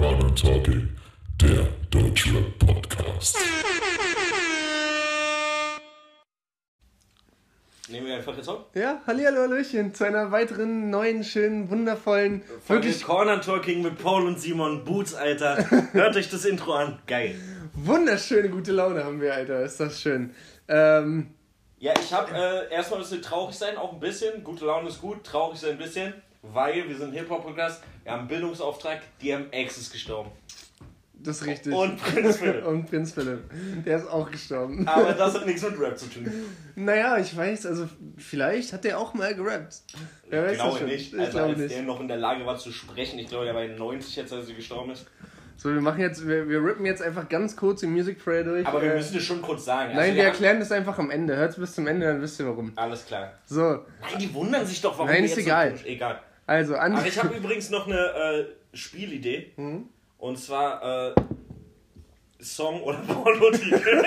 ja. Corner Talking, der Deutschrap Podcast. Nehmen wir einfach jetzt auf. Ja, hallihallo, hallöchen, zu einer weiteren neuen, schönen, wundervollen, Folge wirklich Corner Talking mit Paul und Simon Boots, Alter. Hört euch das Intro an. Geil. wunderschöne gute Laune haben wir, Alter. Ist das schön. Ähm, Ja, ich hab äh, erstmal müssen wir traurig sein, auch ein bisschen. Gute Laune ist gut, traurig sein ein bisschen. Weil wir sind Hip-Hop-Podcast, wir haben einen Bildungsauftrag, die haben Ex ist gestorben. das ist richtig. Und Prinz Philipp. Und Prinz Philipp. Der ist auch gestorben. Aber das hat nichts mit Rap zu tun. Naja, ich weiß, also vielleicht hat der auch mal gerappt. Wer weiß Ich glaube das schon. nicht. Ich Also glaube als nicht. der noch in der Lage war zu sprechen, ich glaube, der war 90 jetzt, als er gestorben ist. So, wir machen jetzt, wir, wir rippen jetzt einfach ganz kurz die Music Prayer durch. Aber wir Äh, müssen das schon kurz sagen. Also Nein, wir erklären das einfach am Ende. Hört's bis zum Ende, dann wisst ihr warum. Alles klar. So, Nein, die wundern sich doch, warum Nein, ist egal. So, egal. Also, an Aber ich habe übrigens noch eine äh, Spielidee. Mhm. Und zwar äh, Song oder Pornotitel.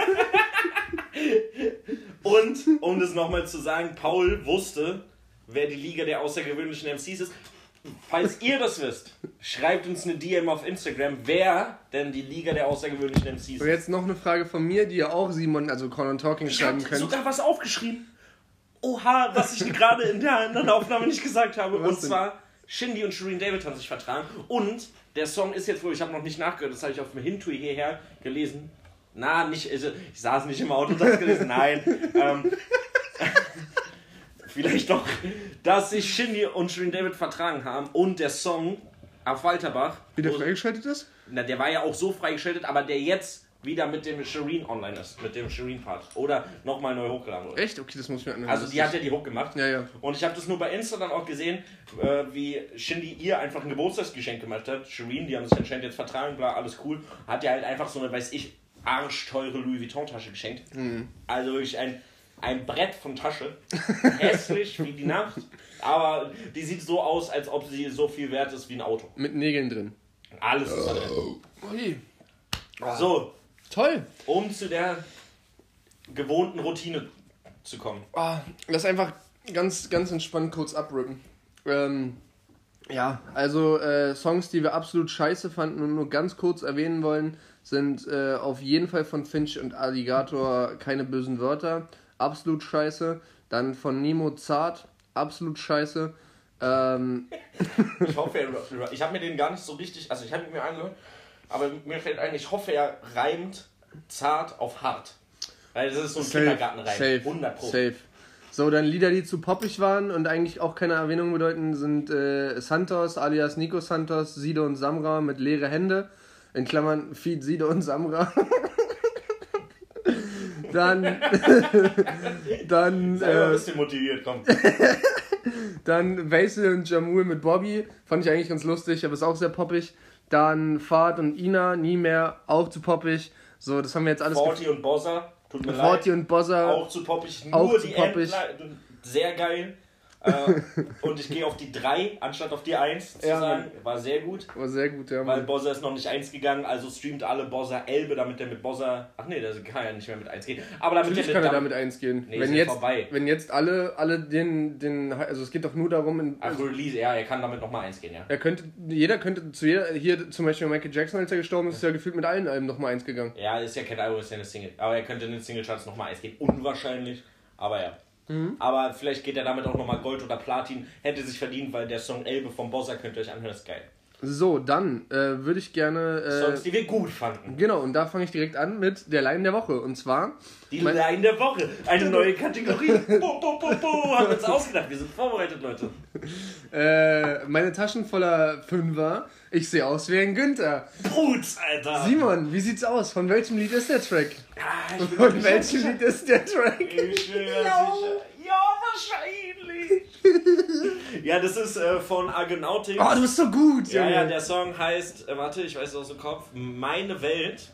Und um das nochmal zu sagen, Paul wusste, wer die Liga der außergewöhnlichen MCs ist. Falls ihr das wisst, schreibt uns eine DM auf Instagram, wer denn die Liga der außergewöhnlichen MCs So, ist. jetzt noch eine Frage von mir, die ihr auch Simon, also Corn Talking, Ich schreiben habe könnt. sogar was aufgeschrieben. Oha, was ich gerade in der anderen Aufnahme nicht gesagt habe. Was und denn? zwar, Shindy und Shireen David haben sich vertragen. Und der Song ist jetzt wohl, ich habe noch nicht nachgehört, das habe ich auf dem Hintui hierher gelesen. Na, nicht, also, ich saß nicht im Auto und das gelesen, nein. Ähm, vielleicht doch, dass sich Shindy und Shireen David vertragen haben und der Song auf Walterbach, Wie der freigeschaltet ist? na, der war ja auch so freigeschaltet, aber der jetzt wieder mit dem Shireen online ist, mit dem Shireen-Part. Oder nochmal neu hochgeladen wurde. Echt? Okay, das muss ich mir anhören. Also die hat ja die Hook gemacht. Ja, ja. Und ich habe das nur bei Insta dann auch gesehen, äh, wie Shindy ihr einfach ein Geburtstagsgeschenk gemacht hat. Shireen, die haben sich anscheinend jetzt vertragen, bla, alles cool. Hat ja halt einfach so eine, weiß ich, arschteure Louis Vuitton-Tasche geschenkt. Mhm. Also wirklich ein, ein Brett von Tasche. Hässlich wie die Nacht. Aber die sieht so aus, als ob sie so viel wert ist wie ein Auto. Mit Nägeln drin. Alles ist da drin. Ui. So, Toll. um zu der gewohnten Routine zu kommen. Ah, lass einfach ganz, ganz entspannt kurz abrippen. Ähm, ja, also äh, Songs, die wir absolut scheiße fanden und nur ganz kurz erwähnen wollen, sind äh, auf jeden Fall von Finch und Alligator keine bösen Wörter. Absolut scheiße. Dann von Nemo Zart. Absolut scheiße. Ähm, Ich hoffe, ich habe mir den gar nicht so richtig, also ich habe mir angehört, aber mir fällt ein, ich hoffe, er reimt zart auf hart. Weil das ist so ein Kindergartenreim. safe, 100 Pro. safe. So, dann Lieder, die zu poppig waren und eigentlich auch keine Erwähnung bedeuten, sind äh, Santos alias Nico Santos, Sido und Samra mit leere Hände. In Klammern Feed Sido und Samra. dann dann, Sei mal ein äh, bisschen motiviert, komm. dann Vasil und Jamul mit Bobby. Fand ich eigentlich ganz lustig, aber ist auch sehr poppig. Dann Fahrt und Ina, nie mehr, auch zu poppig. So, das haben wir jetzt alles Forty und Bossa, tut mir Forty leid. und Bozza. Auch zu poppig, nur Auch zu die poppig. Endle sehr geil. Äh, und ich gehe auf die 3 anstatt auf die 1 zu Ja, sagen. War sehr gut. War sehr gut, ja. Weil. Bozza ist noch nicht 1 gegangen, also streamt alle Bozza Elbe, damit der mit Bozza. Ach nee, der kann ja nicht mehr mit 1 gehen. Aber damit Natürlich der kann er damit, damit eins gehen. Nee, wenn, ist jetzt, vorbei. wenn jetzt alle, alle den, den, also es geht doch nur darum, in, Ach, Release, ja, er kann damit nochmal 1 gehen, ja. er könnte, jeder könnte zu jeder, hier zum Beispiel Michael Jackson, als er gestorben ist, ist ja gefühlt mit allen Alben nochmal eins gegangen. Ja, ist ja kein Album, ist ja eine Single. Aber er könnte in den Singlecharts nochmal 1 gehen. Unwahrscheinlich, aber ja. Mhm. Aber vielleicht geht er damit auch nochmal Gold oder Platin. Hätte sich verdient, weil der Song Elbe vom Bozza könnt ihr euch anhören, ist geil. So, dann äh, würde ich gerne, äh, Songs, die wir gut fanden. genau, und da fange ich direkt an mit der Line der Woche. Und zwar, Die Mein- Line der Woche. Eine neue Kategorie. bo, bo, bo, bo. Haben wir uns ausgedacht. Wir sind vorbereitet, Leute. äh, meine Taschen voller Fünfer, ich sehe aus wie ein Günther. Putz, Alter. Simon, wie sieht's aus? Von welchem Lied ist der Track? Ah, Von welchem sicher. Lied ist der Track? Ich bin Ja. sicher. Ja, wahrscheinlich. ja, das ist äh, von Argonautics. Oh, du bist so gut, ja, Junge. ja, der Song heißt, äh, warte, ich weiß es aus dem Kopf, Meine Welt.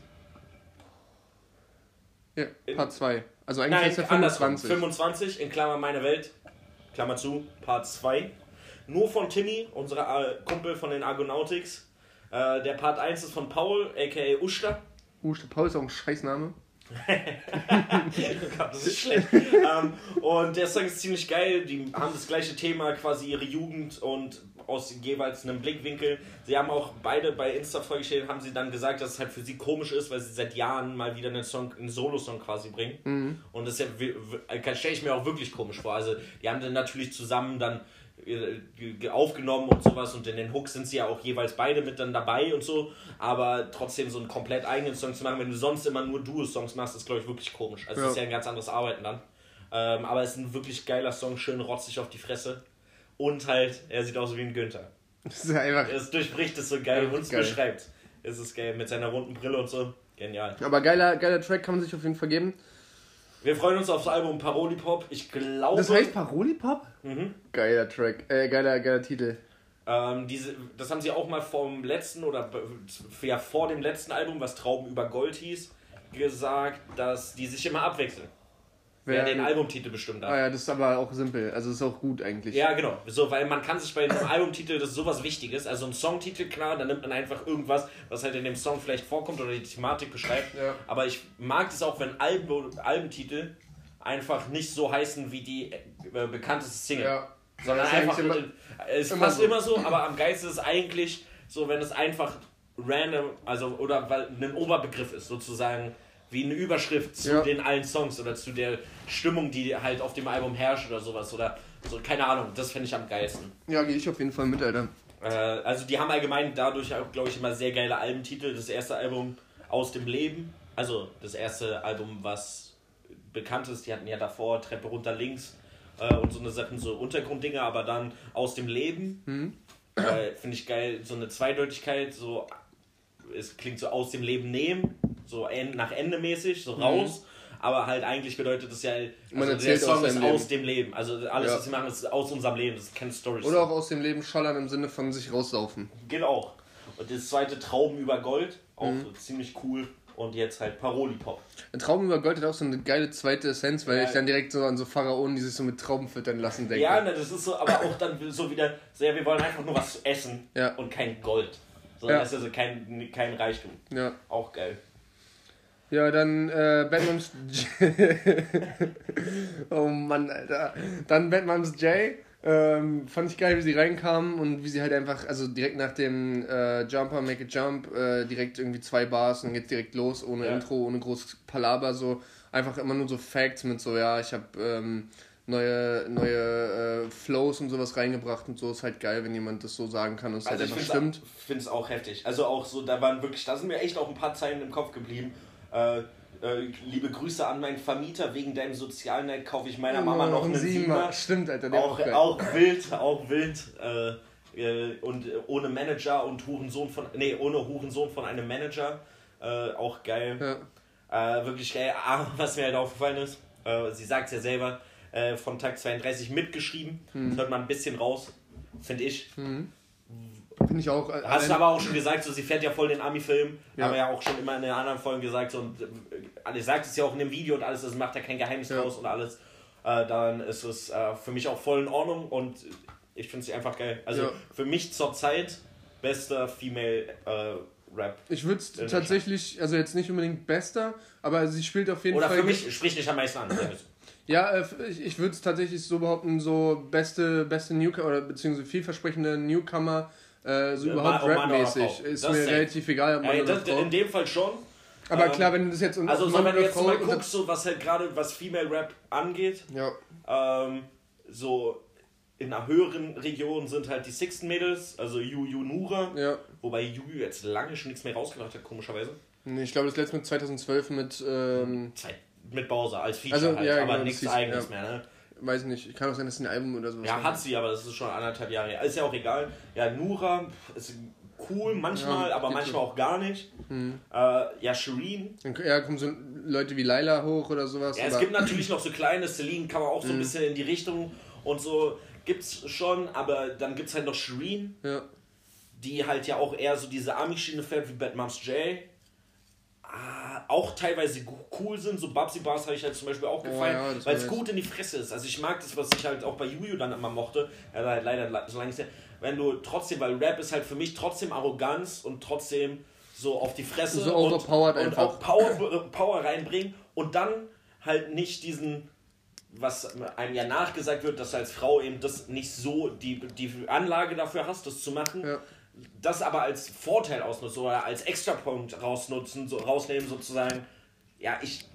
Ja, Part 2. Also eigentlich Nein, ist er andersrum. 25. 25 in Klammer Meine Welt, Klammer zu, Part 2. Nur von Timmy, unserer äh, Kumpel von den Argonautics. Äh, der Part 1 ist von Paul, aka Usta. Uh, Paul ist auch ein Scheißname. das ist schlecht. ähm, und der Song ist ziemlich geil. Die haben das gleiche Thema, quasi ihre Jugend und aus jeweils einem Blickwinkel. Sie haben auch beide bei Insta vorgestellt, haben sie dann gesagt, dass es halt für sie komisch ist, weil sie seit Jahren mal wieder einen Song, einen Solo-Song quasi bringen. Und das ja, wi- stelle ich mir auch wirklich komisch vor. Also die haben dann natürlich zusammen dann aufgenommen und sowas und in den Hooks sind sie ja auch jeweils beide mit dann dabei und so, aber trotzdem so einen komplett eigenen Song zu machen, wenn du sonst immer nur Duo-Songs machst, ist glaube ich wirklich komisch. Also Ja. das ist ja ein ganz anderes Arbeiten dann. Ähm, aber es ist ein wirklich geiler Song, schön rotzig auf die Fresse. Und halt, er sieht aus wie ein Günther. Das ist einfach. Es durchbricht es so geil und es beschreibt. Es ist geil mit seiner runden Brille und so. Genial. Aber geiler, geiler Track kann man sich auf jeden Fall geben. Wir freuen uns aufs Album Paroli Pop. Ich glaube. Das heißt Paroli-Pop? Mhm. Geiler Track. Äh, geiler, geiler Titel. Ähm, diese, das haben sie auch mal vom letzten oder ja, vor dem letzten Album, was Trauben über Gold hieß, gesagt, dass die sich immer abwechseln. Wer, den Albumtitel bestimmt hat. Ah ja, das ist aber auch simpel. Also ist auch gut eigentlich. Ja, genau. So, weil man kann sich bei einem Albumtitel, das ist sowas Wichtiges, also ein Songtitel, klar, dann nimmt man einfach irgendwas, was halt in dem Song vielleicht vorkommt oder die Thematik beschreibt. Ja. Aber ich mag es auch, wenn Album, Albumtitel einfach nicht so heißen wie die äh, bekannteste Single. Ja. Sondern einfach, eigentlich mit, es immer fast so. immer so, aber am geilsten ist es eigentlich so, wenn es einfach random, also oder weil ein Oberbegriff ist, sozusagen wie eine Überschrift zu Ja. den allen Songs oder zu der Stimmung, die halt auf dem Album herrscht oder sowas oder so, keine Ahnung, das finde ich am geilsten. Ja, gehe ich auf jeden Fall mit, Alter. Äh, also die haben allgemein dadurch auch, glaube ich, immer sehr geile Albentitel. Das erste Album aus dem Leben, also das erste Album, was bekannt ist, die hatten ja davor Treppe runter links äh, und so eine Sachen, so Untergrunddinger, aber dann aus dem Leben. Äh, Finde ich geil, so eine Zweideutigkeit, so es klingt so aus dem Leben nehmen, so en nach Ende mäßig, so raus. Aber halt eigentlich bedeutet das ja, also Man der Song aus ist aus Leben. dem Leben. Also alles, Ja. was sie machen, ist aus unserem Leben. Das ist keine Story. Oder auch aus dem Leben schallern im Sinne von sich raussaufen. Geht auch. Und das zweite Trauben über Gold, auch Mhm. so ziemlich cool. Und jetzt halt Paroli-Pop. Ein Traum über Gold hat auch so eine geile zweite Essenz, weil Ja. ich dann direkt so an so Pharaonen, die sich so mit Trauben füttern lassen, denke. Ja, ne, das ist so, aber auch dann so wieder, so, ja, wir wollen einfach nur was essen Ja. und kein Gold. So, Ja. das ist also kein, kein Reichtum. ja. Auch geil. Ja, dann äh, Batman's Oh Mann, Alter. Dann Batman's J. Ähm, fand ich geil, wie sie reinkamen und wie sie halt einfach, also direkt nach dem äh, Jumper, Make It Jump, äh, direkt irgendwie zwei Bars und dann geht's direkt los, ohne Ja. Intro, ohne großes Palaber, so einfach immer nur so Facts mit so, ja, ich habe ähm, neue, neue äh, Flows und sowas reingebracht und so ist halt geil, wenn jemand das so sagen kann und es Also halt ich einfach finde stimmt. es auch heftig. Also auch so, da waren wirklich, da sind mir echt auch ein paar Zeilen im Kopf geblieben. Äh, äh, liebe Grüße an meinen Vermieter, wegen deinem Sozialnet kaufe ich meiner Mama noch einen Siebener. Stimmt, Alter, der Auch, auch wild, auch wild. Äh, äh, und ohne Manager und Hurensohn von. Nee, ohne Hurensohn von einem Manager. Äh, auch geil. Ja. Wirklich geil. Ah, was mir halt aufgefallen ist, sie sagt es ja selber, von Tag 32 mitgeschrieben. Hm. Das hört man ein bisschen raus, finde ich. Finde ich auch. äh, Hast du aber auch schon gesagt, so, sie fährt ja voll den Ami-Film. Ja. Haben wir ja auch schon immer in den anderen Folgen gesagt. So, und äh, sagt es ja auch in dem Video und alles, das macht ja kein Geheimnis Ja. draus und alles. Äh, dann ist es äh, für mich auch voll in Ordnung und ich finde sie einfach geil. Also Ja. für mich zurzeit bester Female äh, Rap. Ich würde es tatsächlich, also jetzt nicht unbedingt bester, aber sie spielt auf jeden Oder Fall. für mich spricht nicht am meisten an. Ja, äh, ich, ich würde es tatsächlich so behaupten, so beste, beste Newcomer oder beziehungsweise vielversprechende Newcomer, äh, so Ja, überhaupt oh oder rapmäßig. Frau. Ist Das mir relativ egal, ob Ey, oder das, in dem Fall schon. Aber ähm, klar, wenn du das jetzt unter Also so, wenn du jetzt mal guckst, so, was halt gerade was Female Rap angeht, Ja, ähm, so in einer höheren Region sind halt die Sixten Mädels, also Yu Yu Nura, ja. wobei Yu Yu jetzt lange schon nichts mehr rausgebracht hat, komischerweise. Nee, Ich glaube, das letzte mit 2012 mit, ähm, mit Bowser als Feature Also, halt, ja, aber genau, nichts eigenes ja. mehr, ne? Weiß nicht, kann auch sein, dass es ein Album oder sowas Ja, hat sie, aber das ist schon anderthalb Jahre her. Ist ja auch egal. Ja, Nura ist cool, manchmal, Ja, aber manchmal so. auch gar nicht. Äh, ja, Shireen. Dann ja, kommen so Leute wie Laila hoch oder sowas. Ja, es gibt natürlich noch so kleine, Celine kann man auch so ein bisschen in die Richtung und so gibt's schon, aber dann gibt's halt noch Shireen, ja. die halt ja auch eher so diese Army-Schiene fährt wie Bad Moms J. Ah, auch teilweise cool sind, so Babsy Bars habe ich halt zum Beispiel auch gefallen, ja, das weil es gut in die Fresse ist. Also ich mag das, was ich halt auch bei Juju dann immer mochte, er war halt leider so lange ist her, wenn du trotzdem, weil Rap ist halt für mich trotzdem Arroganz und trotzdem so auf die Fresse So und, und einfach. auch Power, Power reinbringen und dann halt nicht diesen was einem ja nachgesagt wird, dass du als Frau eben das nicht so die, die Anlage dafür hast, das zu machen, Ja. Das aber als Vorteil ausnutzen oder als Extrapunkt rausnutzen, so rausnehmen sozusagen. Ja, ich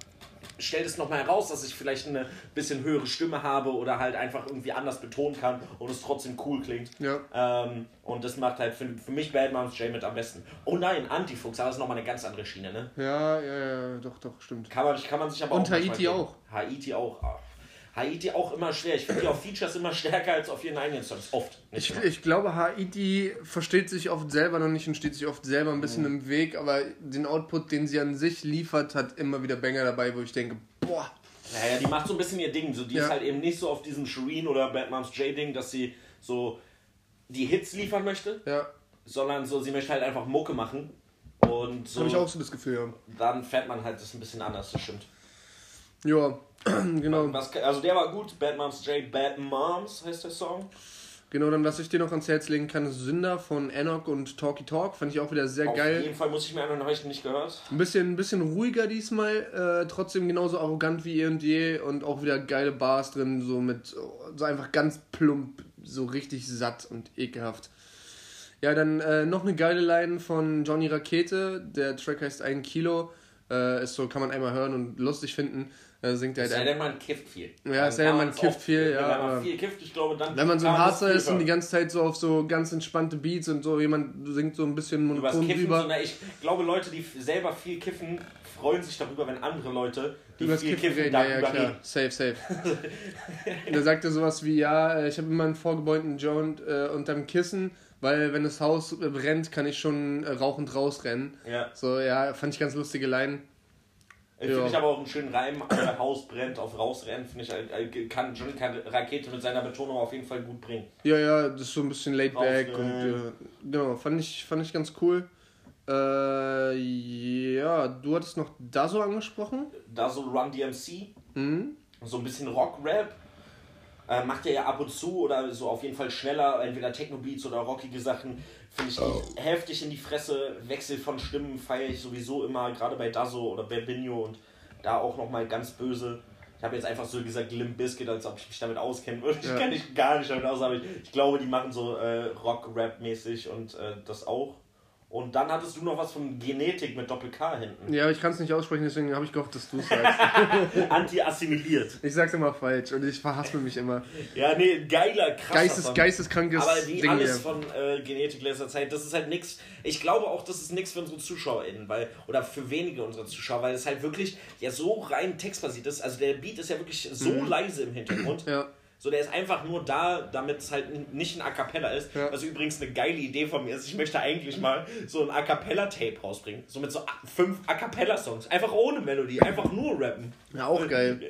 stelle das nochmal heraus, dass ich vielleicht eine bisschen höhere Stimme habe oder halt einfach irgendwie anders betonen kann und es trotzdem cool klingt. Ja. Ähm, und das macht halt für, für mich Bad Moms J mit am besten. Oh nein, Antifuchs, aber das ist nochmal eine ganz andere Schiene, ne? Ja, ja, ja, doch, doch, stimmt. Kann man, kann man sich aber Und auch manchmal Haiti auch. Haiti auch. Ah. Haiti auch immer schwer. Ich finde die auf Features immer stärker als auf ihren eigenen Songs. Oft. Ich, ich glaube, Haiti versteht sich oft selber noch nicht und steht sich oft selber ein bisschen Mhm. im Weg, aber den Output, den sie an sich liefert, hat immer wieder Banger dabei, wo ich denke, boah, Naja, die macht so ein bisschen ihr Ding. So, die Ja. ist halt eben nicht so auf diesem Shireen oder Bad Moms J-Ding, dass sie so die Hits liefern möchte, ja, sondern so, sie möchte halt einfach Mucke machen. Und so, habe ich auch so das Gefühl. Ja, dann fährt man halt das ein bisschen anders, das stimmt. Ja genau. Was, also der war gut, Bad Moms J, Bad Moms heißt der Song. Genau, dann was ich dir noch ans Herz legen kann, ist Sünder von Enoch und Talky Talk. Fand ich auch wieder sehr Auf geil. jeden Fall muss ich mir habe ich nicht gehört. Ein bisschen, ein bisschen ruhiger diesmal, äh, trotzdem genauso arrogant wie eh und je und auch wieder geile Bars drin, so mit so einfach ganz plump, so richtig satt und ekelhaft. Ja, dann äh, noch eine geile Line von Johnny Rakete, der Track heißt ein Kilo, äh, ist so, kann man einmal hören und lustig finden, äh, singt er sei halt denn, man kifft viel. Ja, sei denn, man kifft viel, ja, Wenn man viel kifft, ich glaube, dann. wenn man so ein Harzer ist und die ganze Zeit so auf so ganz entspannte Beats und so, jemand singt so ein bisschen monoton Kiffen, drüber. sondern ich glaube, Leute, die selber viel kiffen, freuen sich darüber, wenn andere Leute, die Übers viel Kiffen kiffen, reden, ja, ja, klar. reden. Safe, safe. da sagt er sowas wie, ja, äh, ich habe immer einen vorgebeugten Joint äh, unterm Kissen, weil wenn das Haus äh, brennt, kann ich schon äh, rauchend rausrennen. Ja. So, ja, fand ich ganz lustige Finde Ja. ich aber auch einen schönen Reim, äh, Haus brennt auf rausrennen, finde ich, äh, kann Johnny kann Rakete mit seiner Betonung auf jeden Fall gut bringen. Ja, ja, das ist so ein bisschen laid back und äh, genau, fand ich, fand ich ganz cool. Äh, ja, du hattest noch da so angesprochen. Da so Run DMC, Mhm. so ein bisschen Rock-Rap. Äh, macht er ja ab und zu oder so auf jeden Fall schneller, entweder Techno-Beats oder rockige Sachen. Finde ich heftig in die Fresse. Wechsel von Stimmen feiere ich sowieso immer, gerade bei Dazo oder Berbinho und da auch nochmal ganz böse. Ich habe jetzt einfach so gesagt Limp Bizkit, als ob ich mich damit auskennen würde. Ich Ja. kenne mich gar nicht damit aus, aber ich, ich glaube, die machen so äh, Rock-Rap-mäßig und äh, das auch. Und dann hattest du noch was von Genetik mit Doppel-K hinten. Ja, aber ich kann es nicht aussprechen, deswegen habe ich gehofft, dass du es sagst. Anti-assimiliert. ich sag's immer falsch und ich verhaspel mich immer. Ja, nee, geiler, krasser Geistes, geisteskrankes Aber wie Ding alles hier. von äh, Genetik letzter Zeit, das ist halt nix. Ich glaube auch, das ist nix für unsere ZuschauerInnen, weil, oder für wenige unserer Zuschauer, weil es halt wirklich ja so rein textbasiert ist. Also der Beat ist ja wirklich so leise im Hintergrund. Mhm. Ja. So, der ist einfach nur da, damit es halt nicht ein A Cappella ist. Ja. Was übrigens eine geile Idee von mir ist. Ich möchte eigentlich mal so ein A Cappella-Tape rausbringen. So mit so fünf A Cappella-Songs. Einfach ohne Melodie, einfach nur rappen. Ja, auch geil.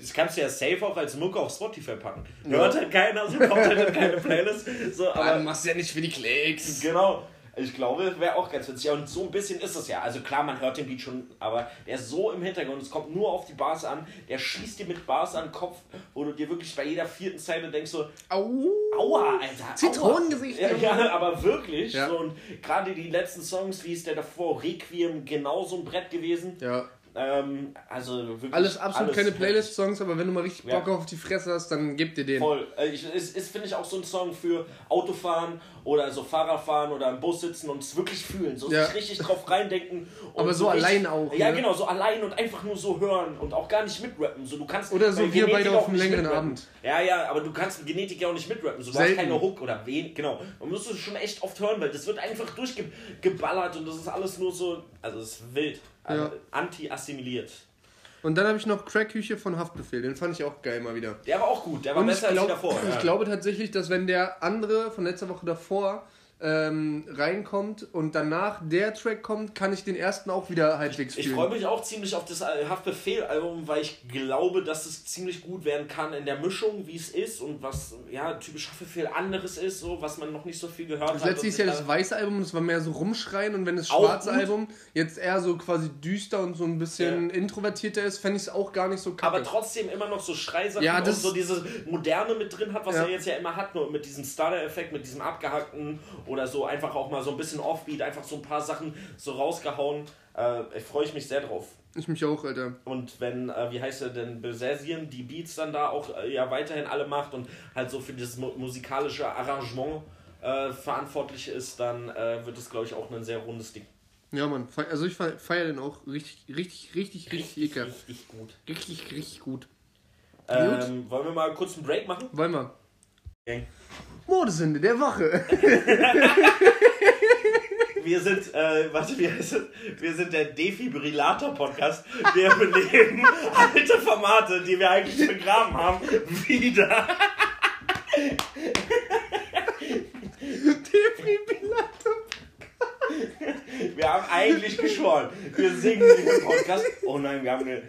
Das kannst du ja safe auch als Mucke auf Spotify packen. Hört halt keiner, so kommt halt in keine Playlist. So, aber machst ja nicht für die Klicks. Genau. Ich glaube, wäre auch ganz witzig. Ja, Und so ein bisschen ist es ja. Also klar, man hört den Beat schon, aber der ist so im Hintergrund. Es kommt nur auf die Bars an. Der schießt dir mit Bars an den Kopf, wo du dir wirklich bei jeder vierten Zeile denkst so, Au. aua, Alter. Zitronengesicht. Ja, ja, aber wirklich. Ja. So, und gerade die letzten Songs, wie ist der davor, Requiem, genau so ein Brett gewesen. Ja. Ähm, also wirklich. Alles absolut alles keine. Playlist-Songs, aber wenn du mal richtig Ja. Bock auf die Fresse hast, dann gib dir den. Voll. Äh, Ich, ist, ist finde ich, auch so ein Song für Autofahren oder so Fahrradfahren oder im Bus sitzen und es wirklich fühlen. So Ja. richtig drauf reindenken. Und Aber so allein auch, Ja, ne? genau, so allein und einfach nur so hören und auch gar nicht mitrappen. So, du kannst Oder so wir beide auf einem längeren mitrappen. Abend. Ja, ja, aber du kannst Genetik ja auch nicht mitrappen. So, du Selten. hast keine Hook oder wen. Genau. Man muss es schon echt oft hören, weil das wird einfach durchgeballert und das ist alles nur so. Also, es ist wild. Also, Ja. Anti-assimiliert. Und dann habe ich noch Crackküche von Haftbefehl. Den fand ich auch geil mal wieder. Der war auch gut, der war Und besser glaub, als die davor. ich ja. glaube tatsächlich, dass wenn der andere von letzter Woche davor ähm, reinkommt und danach der Track kommt, kann ich den ersten auch wieder halbwegs Ich fühlen. freue mich auch ziemlich auf das Haftbefehl-Album, weil ich glaube, dass es ziemlich gut werden kann in der Mischung, wie es ist und was ja typisch Haftbefehl anderes ist, so was man noch nicht so viel gehört Das hat. letzte und ist ja das da- weiße Album, das war mehr so rumschreien und wenn das schwarze. Album jetzt eher so quasi düster und so ein bisschen introvertierter ist, fände ich es auch gar nicht so kacke. aber trotzdem immer noch so Schreisachen Ja, das- und so diese Moderne mit drin hat, was Ja. er jetzt ja immer hat, nur mit diesem Starter-Effekt, mit diesem abgehackten oder so einfach auch mal so ein bisschen Offbeat, einfach so ein paar Sachen so rausgehauen. Äh, freue ich mich sehr drauf. ich mich auch, Alter. Und wenn, äh, wie heißt er denn, Besesien die Beats dann da auch äh, ja weiterhin alle macht und halt so für dieses mu musikalische Arrangement äh, verantwortlich ist, dann äh, wird es, glaube ich, auch ein sehr rundes Ding. Ja, Mann. Also ich fe- feiere den auch richtig, richtig, richtig, richtig ekelhaft. richtig gut. Richtig, richtig gut. Ähm, wollen wir mal kurz einen Break machen? Wollen wir. Gang. Modesünde der Woche. Wir sind, äh, warte, wie heißt es? Wir sind der Defibrillator-Podcast. Wir beleben alte Formate, die wir eigentlich begraben haben, wieder. Defibrillator. Wir haben eigentlich geschworen, wir singen diesen Podcast. Oh nein, wir haben eine.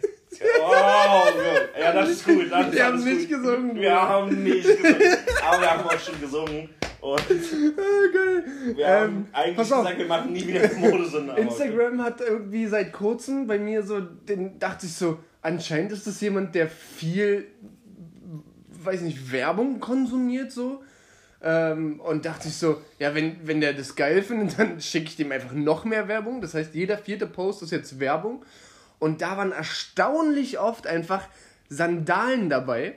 Oh, Gott. ja, das ist gut. Das ist Wir haben alles nicht gut. gesungen, Wir haben nicht gesungen. Aber wir haben auch schon gesungen. Und Ah, geil. wir Ähm, haben eigentlich pass auf. gesagt, wir machen nie wieder Modesünde. aber okay. Instagram hat irgendwie seit kurzem bei mir so, den dachte ich so, anscheinend ist das jemand, der viel, weiß nicht, Werbung konsumiert so. Ähm, und dachte ich so, ja, wenn, wenn der das geil findet, dann schicke ich dem einfach noch mehr Werbung. Das heißt, jeder vierte Post ist jetzt Werbung. Und da waren erstaunlich oft einfach Sandalen dabei.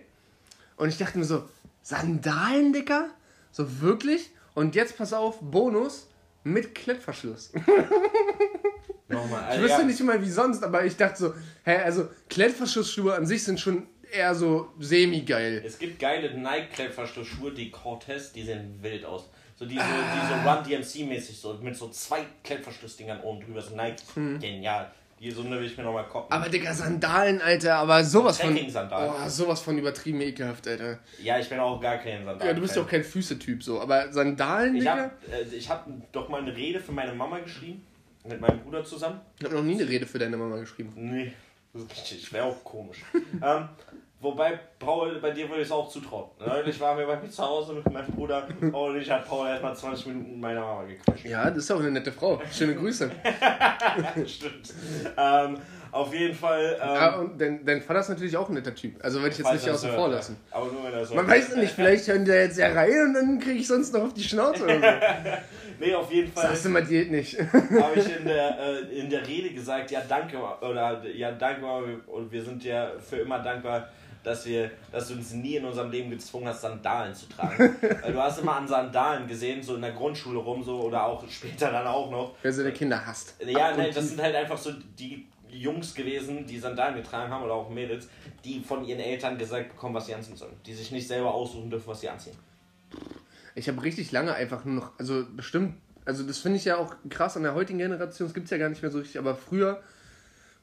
Und ich dachte mir so, Sandalen, Dicker? So wirklich? Und jetzt pass auf, Bonus mit Klettverschluss. Nochmal. Ich Also, wüsste ja, nicht mal wie sonst, aber ich dachte so, hä, also Klettverschlussschuhe an sich sind schon eher so semi-geil. Es gibt geile Nike-Klettverschlussschuhe, die Cortez, die sehen wild aus. So diese, Ah. diese Run-DMC-mäßig, so mit so zwei Klettverschlussdingern oben drüber. So Nike, genial. Die eine will ich mir nochmal koppen. Aber Digga, Sandalen, Alter, aber sowas von. Trekking-Sandalen. Oh, sowas von übertrieben ekelhaft, Alter. ja, ich bin auch gar kein Sandalen. Ja, du bist ja auch kein Füße-Typ so, aber Sandalen, Ich Digga? habe äh, ich hab doch mal eine Rede für meine Mama geschrieben. Mit meinem Bruder zusammen. Ich habe noch nie eine Rede für deine Mama geschrieben. Nee, das wäre auch komisch. ähm, wobei, Paul, bei dir würde ich es auch zutrauen. Neulich waren wir bei mir zu Hause mit meinem Bruder und ich hat Paul erstmal 20 Minuten meiner Mama gequatscht. Ja, das ist auch eine nette Frau. Schöne Grüße. Stimmt. Ähm, auf jeden Fall. Ähm, Ja, und dein, dein Vater ist natürlich auch ein netter Typ. Also würde ich jetzt nicht außen vor lassen. Aber nur wenn er es Man hört. weiß ja nicht, vielleicht hören die da jetzt ja rein und dann kriege ich sonst noch auf die Schnauze oder so. Nee, auf jeden Fall Sagst du mal, geht nicht. habe ich in der, äh, in der Rede gesagt, ja danke, oder ja danke und wir sind dir für immer dankbar, dass, wir, dass du uns nie in unserem Leben gezwungen hast, Sandalen zu tragen. Weil du hast immer an Sandalen gesehen, so in der Grundschule rum, so oder auch später dann auch noch. Wer so der Kinder hasst. Ja, nein, das sind halt einfach so die Jungs gewesen, die Sandalen getragen haben oder auch Mädels, die von ihren Eltern gesagt bekommen, was sie anziehen sollen. Die sich nicht selber aussuchen dürfen, was sie anziehen. Ich habe richtig lange einfach nur noch, also bestimmt, also das finde ich ja auch krass an der heutigen Generation, es gibt es ja gar nicht mehr so richtig, aber früher,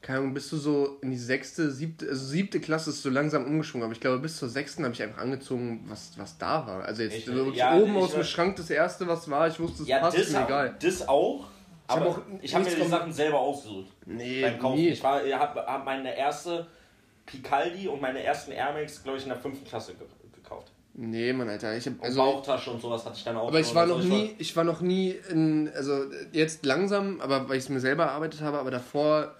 keine Ahnung, bist du so in die sechste, siebte, also siebte Klasse ist so langsam umgeschwungen, aber ich glaube bis zur sechsten habe ich einfach angezogen, was, was da war. Also jetzt Ich- so wirklich ja, oben aus dem Schrank das erste, was war, ich wusste, es Ja, passt, das, mir egal. das auch. Aber auch ich habe mir die Sachen selber ausgesucht. Nee, beim Kaufen. nie. Ich habe hab meine erste Picaldi und meine ersten Air Max, glaube ich, in der fünften Klasse ge gekauft. Nee, Mann, Alter, ich habe also Bauchtasche und sowas hatte ich dann auch. Aber ich war noch nie, ich war noch nie in, also jetzt langsam, aber weil ich es mir selber erarbeitet habe, aber davor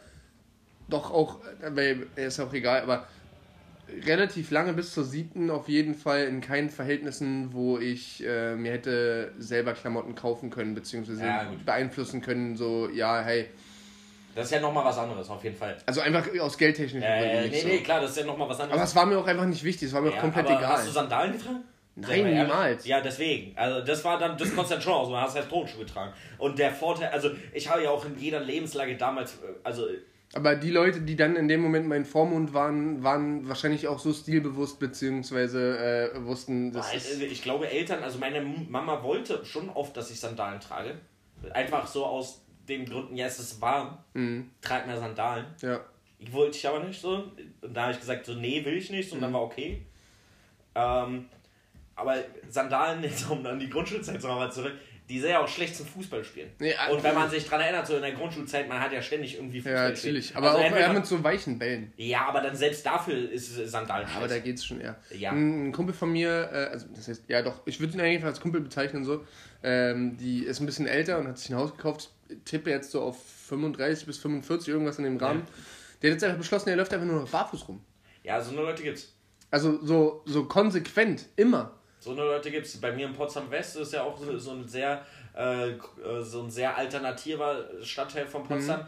doch auch, weil ist auch egal, aber relativ lange bis zur siebten auf jeden Fall in keinen Verhältnissen, wo ich äh, mir hätte selber Klamotten kaufen können, beziehungsweise Ja, beeinflussen können, so, ja, hey, Das ist ja nochmal was anderes, auf jeden Fall. also einfach aus geldtechnischen Gründen Äh, nicht nee, so. nee, klar, das ist ja nochmal was anderes. Aber es war mir auch einfach nicht wichtig, es war mir auch Ja, komplett aber egal. Hast du Sandalen getragen? Nein, niemals. Ja, deswegen. Also das war dann, das konntest du dann schon aus, du hast halt Tonschuhe getragen. Und der Vorteil, also ich habe ja auch in jeder Lebenslage damals, äh, also Aber die Leute, die dann in dem Moment mein Vormund waren, waren wahrscheinlich auch so stilbewusst, beziehungsweise äh, wussten, das Weil, ist. äh, ich glaube, Eltern, also meine Mama wollte schon oft, dass ich Sandalen trage. Einfach so aus den Gründen, ja, es ist warm, Mhm. trag mehr Sandalen. Ja. Ich wollte ich aber nicht so. Und da habe ich gesagt, so, nee, will ich nicht. Und dann war okay. Ähm, aber Sandalen, jetzt um an die Grundschulzeit zu nochmal zurück. Die sind ja auch schlecht zum Fußball spielen. Ja, und wenn man sich dran erinnert, so in der Grundschulzeit, man hat ja ständig irgendwie Fußball Ja, natürlich. Aber Also auch eher mit so weichen Bällen. Ja, aber dann selbst dafür ist Sandalen Aber da geht's schon eher. Ja. Ein Kumpel von mir, äh, also das heißt, ja doch, ich würde ihn eigentlich als Kumpel bezeichnen so. Ähm, die ist ein bisschen älter und hat sich ein Haus gekauft. Tippe jetzt so auf 35 bis 45, irgendwas in dem Rahmen. Der hat jetzt einfach beschlossen, er läuft einfach nur noch barfuß rum. Ja, so eine Leute gibt's. Also so, so konsequent, immer. So eine Leute gibt's. Bei mir in Potsdam West ist ja auch so, so ein sehr äh, äh, so ein sehr alternativer Stadtteil von Potsdam.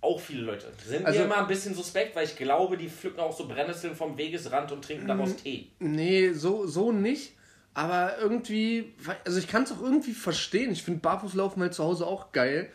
Auch viele Leute. Sind Mhm. Also- mir immer ein bisschen suspekt, weil ich glaube, die pflücken auch so Brennnesseln vom Wegesrand und trinken daraus Tee. Nee, so, so nicht. Aber irgendwie, also ich kann es auch irgendwie verstehen. Ich finde Barfußlaufen halt zu Hause auch geil.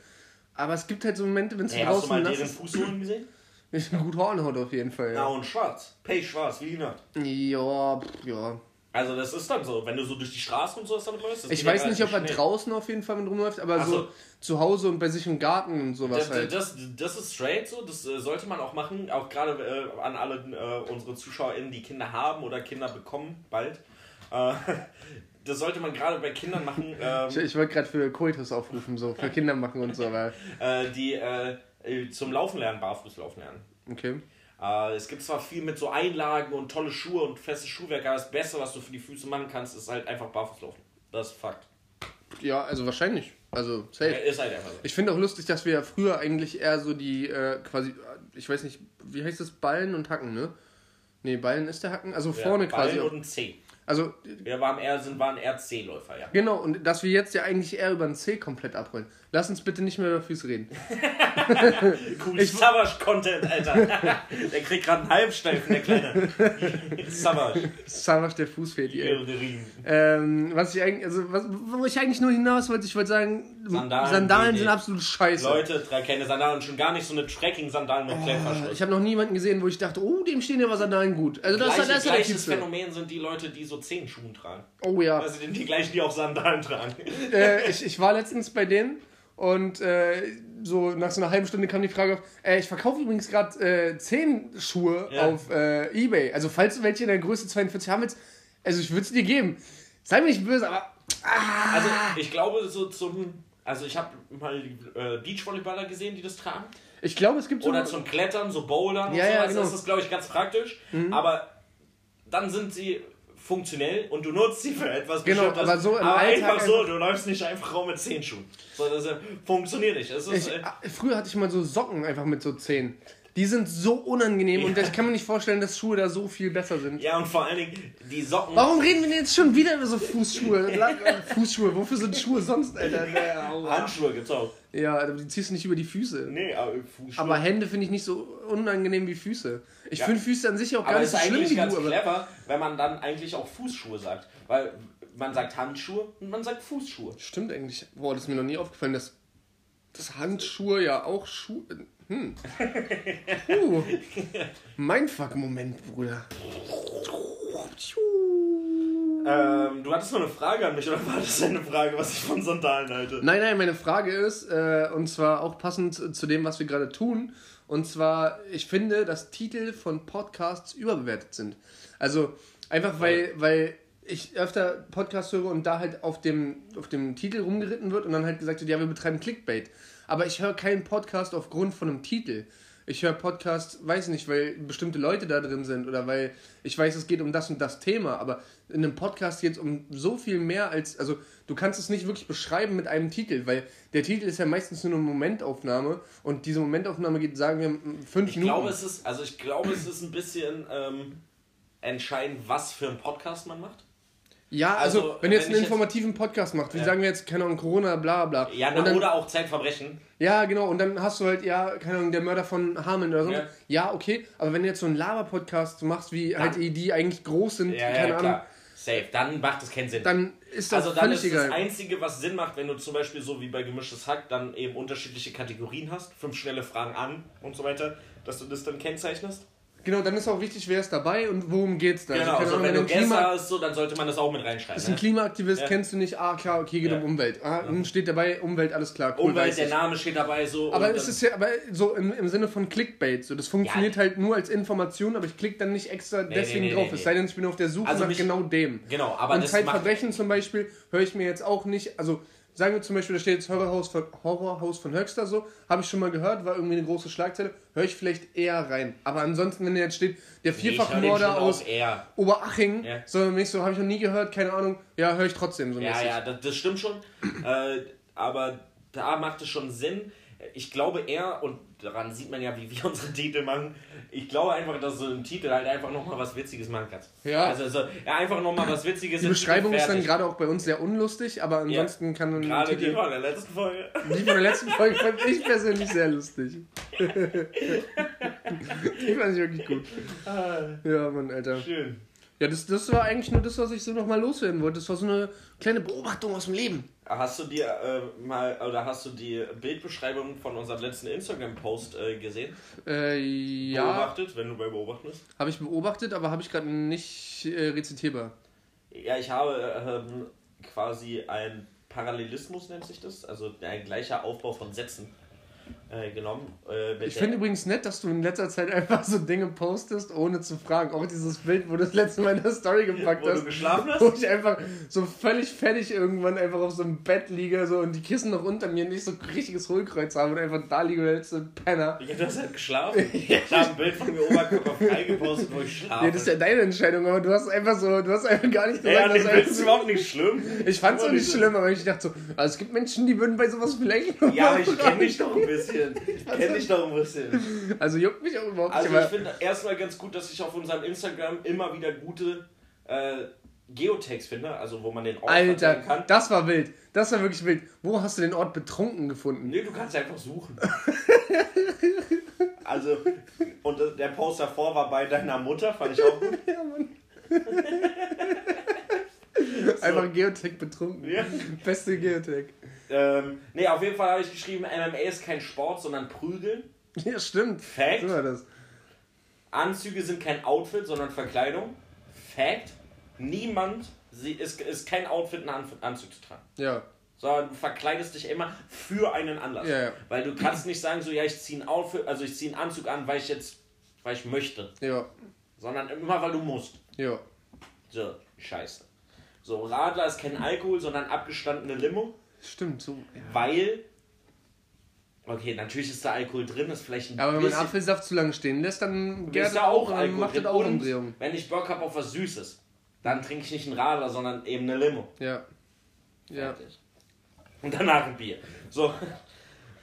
Aber es gibt halt so Momente, wenn es Hey, hast du draußen mal deren. Fußsohlen gesehen? Ich bin gut Hornhaut auf jeden Fall. Ja, Ja, und schwarz. Pay schwarz, wie die Nacht. ja, pff, ja. Also das ist dann so, wenn du so durch die Straßen und so damit läufst. das Ich ja weiß nicht, ob er schnell. draußen auf jeden Fall mit rumläuft, aber so so. zu Hause und bei sich im Garten und sowas Das, halt. das, das ist straight so, das äh, sollte man auch machen, auch gerade äh, an alle äh, unsere ZuschauerInnen, die Kinder haben oder Kinder bekommen, bald. Äh, das sollte man gerade bei Kindern machen, ähm, Ich, ich wollte gerade für Coitus aufrufen, so für Kinder machen und so, aber äh, die äh, zum Laufen lernen, barfuß laufen lernen. okay. Äh, es gibt zwar viel mit so Einlagen und tolle Schuhe und festes Schuhwerk, aber das Beste, was du für die Füße machen kannst, ist halt einfach barfuß laufen. Das ist Fakt. Ja, also wahrscheinlich. Also safe. Ist halt einfach so. Ich finde auch lustig, dass wir ja früher eigentlich eher so die äh, quasi, ich weiß nicht, wie heißt das, Ballen und Hacken, ne? Nee, Ballen ist der Hacken, also vorne ja, quasi. Ballen und ein C. Also Wir waren eher, sind, waren eher C-Läufer, ja. genau, und dass wir jetzt ja eigentlich eher über ein C komplett abrollen. Lass uns bitte nicht mehr über Füße reden. Cool Savage-Content, Alter. der kriegt gerade einen Halbsteifen, der Kleine. Savage. Savage der Fußfeti, ey. Ähm, was ich eigentlich, also was, wo ich eigentlich nur hinaus wollte, ich wollte sagen, Sandalen, Sandalen sind absolut scheiße. Leute, trage keine Sandalen und schon gar nicht so eine Trekking-Sandalen mit Klettverschluss. Ich habe noch niemanden gesehen, wo ich dachte, oh, dem stehen aber Sandalen gut. Also das, Gleiche, das ist der gleiches Tiefste. Phänomen sind die Leute, die so Zehenschuhen tragen. Oh ja. Also die, die gleichen, die auch Sandalen tragen. äh, ich, ich war letztens bei denen und äh, so nach so einer halben Stunde kam die Frage auf, äh, ich verkaufe übrigens gerade äh, 10 Schuhe Ja. auf äh, Ebay. Also falls du welche in der Größe 42 haben willst, also ich würde es dir geben. Sei mir nicht böse, aber Also ich glaube so zum... Also ich habe mal äh, Beachvolleyballer gesehen, die das tragen. ich glaube, es gibt so... Oder zum Klettern, so Bouldern Ja, und so. ja, also genau. Das ist, glaube ich, ganz praktisch. Aber dann sind sie funktionell und du nutzt sie für etwas Genau, Bestimmtes. aber so im aber Alltag einfach so, du läufst nicht einfach rum mit Zehenschuhen. So, das äh, funktioniert nicht. Es ist, ich, äh, ah, früher hatte ich mal so Socken einfach mit so 10. Die sind so unangenehm und ich kann mir nicht vorstellen, dass Schuhe da so viel besser sind. ja, und vor allen Dingen die Socken. Warum reden wir denn jetzt schon wieder über so Fußschuhe? Fußschuhe, wofür sind Schuhe sonst, Alter? Handschuhe gibt's auch. Ja, aber die ziehst du nicht über die Füße. Nee, aber Fußschuhe. Aber Hände finde ich nicht so unangenehm wie Füße. Ich Ja. finde Füße an sich auch gar aber nicht ist so schlimm eigentlich wie ganz du. Aber clever, wenn man dann eigentlich auch Fußschuhe sagt. Weil man sagt Handschuhe und man sagt Fußschuhe. stimmt eigentlich. Boah, das ist mir noch nie aufgefallen, dass, dass Handschuhe ja auch Schuhe. Hm. Puh. Mein Fuck-Moment, Bruder. Ähm, du hattest noch eine Frage an mich, oder war das eine Frage, was ich von Sandalen halte? Nein, nein, meine Frage ist, äh, und zwar auch passend zu dem, was wir gerade tun. Und zwar, ich finde, dass Titel von Podcasts überbewertet sind. Also einfach, weil, weil ich öfter Podcasts höre und da halt auf dem, auf dem Titel rumgeritten wird und dann halt gesagt wird, ja, wir betreiben Clickbait. Aber ich höre keinen Podcast aufgrund von einem Titel. Ich höre Podcasts, weiß nicht, weil bestimmte Leute da drin sind oder weil ich weiß, es geht um das und das Thema. Aber in einem Podcast geht es um so viel mehr als, also du kannst es nicht wirklich beschreiben mit einem Titel, weil der Titel ist ja meistens nur eine Momentaufnahme und diese Momentaufnahme geht, sagen wir, fünf Ich Minuten. glaube, es ist, also ich glaube, es ist ein bisschen ähm, entscheidend, was für einen Podcast man macht. Ja, also, also, wenn du jetzt einen ich jetzt- informativen Podcast machst, wie Ja. sagen wir jetzt, keine Ahnung, Corona, bla bla. Ja, na, dann, oder auch Zeitverbrechen. Ja, genau, und dann hast du halt, ja, keine Ahnung, der Mörder von Hameln oder so. Ja. Ja, okay, aber wenn du jetzt so einen Laber-Podcast machst, wie halt die, eigentlich groß sind, Ja, keine ja, Ahnung, klar. Safe. Dann macht es keinen Sinn. dann ist das also dann ist egal. das Einzige, was Sinn macht, wenn du zum Beispiel so wie bei Gemischtes Hack dann eben unterschiedliche Kategorien hast, fünf schnelle Fragen an und so weiter, dass du das dann kennzeichnest. Genau, dann ist auch wichtig, wer ist dabei und worum geht's da. Genau, also Ahnung, wenn du Klima, hast, so, dann sollte man das auch mit reinschreiben. ist ein Ne? Klimaaktivist, Ja. kennst du nicht, ah klar, okay, geht Ja. um Umwelt. Ah, hm, steht dabei, Umwelt, alles klar, cool, Umwelt, der. Name steht dabei so. Aber es ist ja aber so im, im Sinne von Clickbait. So, das funktioniert halt nur als Information, aber ich klicke dann nicht extra deswegen nee, nee, drauf. nee, Es nee. sei denn, ich bin auf der Suche Also nach mich- genau dem. Genau, aber Und das macht Zeitverbrechen zum Beispiel höre ich mir jetzt auch nicht, also sagen wir zum Beispiel, da steht jetzt Horrorhaus von, Horrorhaus von Höxter so, habe ich schon mal gehört, war irgendwie eine große Schlagzeile, höre ich vielleicht eher rein. Aber ansonsten, wenn da jetzt steht, der Vierfachmörder aus eher. Oberaching, Ja. so nicht so, habe ich noch nie gehört, keine Ahnung, ja, höre ich trotzdem so Ja, mäßig. ja, das, das stimmt schon. äh, aber da macht es schon Sinn. Ich glaube eher, und daran sieht man ja, wie wir unsere Titel machen, ich glaube einfach, dass so ein Titel halt einfach nochmal was Witziges machen kann. Ja. Also, also ja, einfach nochmal was Witziges. Die im Beschreibung ist dann gerade auch bei uns sehr unlustig, aber ansonsten kann ein Gerade die Titel... von der letzten Folge. Die von der letzten Folge fand ich persönlich sehr lustig. die fand ich wirklich gut. Ja, Mann, Alter. Schön. Ja, das, das war eigentlich nur das, was ich so nochmal loswerden wollte. Das war so eine kleine Beobachtung aus dem Leben. Hast du dir äh, mal, oder hast du die Bildbeschreibung von unserem letzten Instagram-Post äh, gesehen? Äh, ja, Beobachtet, wenn du bei Beobachten bist? habe ich beobachtet, aber habe ich gerade nicht äh, rezitierbar. Ja, ich habe ähm, quasi ein Parallelismus, nennt sich das, also ein gleicher Aufbau von Sätzen äh, genommen. Äh, Ich der- finde übrigens nett, dass du in letzter Zeit einfach so Dinge postest, ohne zu fragen. Auch dieses Bild, wo du das letzte Mal in der Story gepackt wo du hast. geschlafen hast? Wo ich einfach so völlig fertig irgendwann einfach auf so einem Bett liege so, und die Kissen noch unter mir nicht so richtiges Hohlkreuz haben und einfach da liege wie letzte Penner. Ja, du hast halt geschlafen. Ich habe ein Bild von mir Oberkörper frei gepostet, wo ich schlafe. Nee, das ist ja deine Entscheidung, aber du hast einfach so, du hast einfach gar nicht ja, gesagt, dass Bild einfach ist überhaupt nicht schlimm. Ich fand's auch Aber nicht schlimm, aber ich dachte so, also es gibt Menschen, die würden bei sowas vielleicht Ja, aber ich kenne dich doch ein bisschen. Ich kenne dich doch ein bisschen. Also juckt mich auch überhaupt Also nicht. ich aber- finde erstmal ganz gut, dass ich auf unserem Instagram immer wieder gute äh, Geotags finde, also wo man den Ort Alter, kann. das war wild. Das war wirklich wild. Wo hast du den Ort betrunken gefunden? Nee, du kannst einfach suchen. also, und der Post davor war bei deiner Mutter, fand ich auch gut. Ja, Mann. Einfach Geotech betrunken. Ja. Beste Geotech. Ähm, nee, auf jeden Fall habe ich geschrieben, MMA ist kein Sport, sondern Prügeln. Ja, stimmt. Fact. Das. Anzüge sind kein Outfit, sondern Verkleidung. Fact. Niemand sie- ist, ist kein Outfit, einen Anzug zu tragen. Ja. sondern du verkleidest dich immer für einen Anlass. Ja, ja. Weil du kannst nicht sagen, so ja, ich ziehe ein Outfit, also ich ziehe einen Anzug an, weil ich jetzt, weil ich möchte, Ja. sondern immer, weil du musst. Ja. So, scheiße. So, Radler ist kein Alkohol, sondern abgestandene Limo, Stimmt, so. Ja. weil, okay, natürlich ist da Alkohol drin, ist vielleicht ein Aber wenn man Apfelsaft zu lange stehen lässt, dann ist gärt da er auch dann Alkohol macht drin. das auch Und Umdrehung. wenn ich Bock habe auf was Süßes, dann trinke ich nicht einen Radler, sondern eben eine Limo. Ja. Ja. Fertig. Und danach ein Bier. So.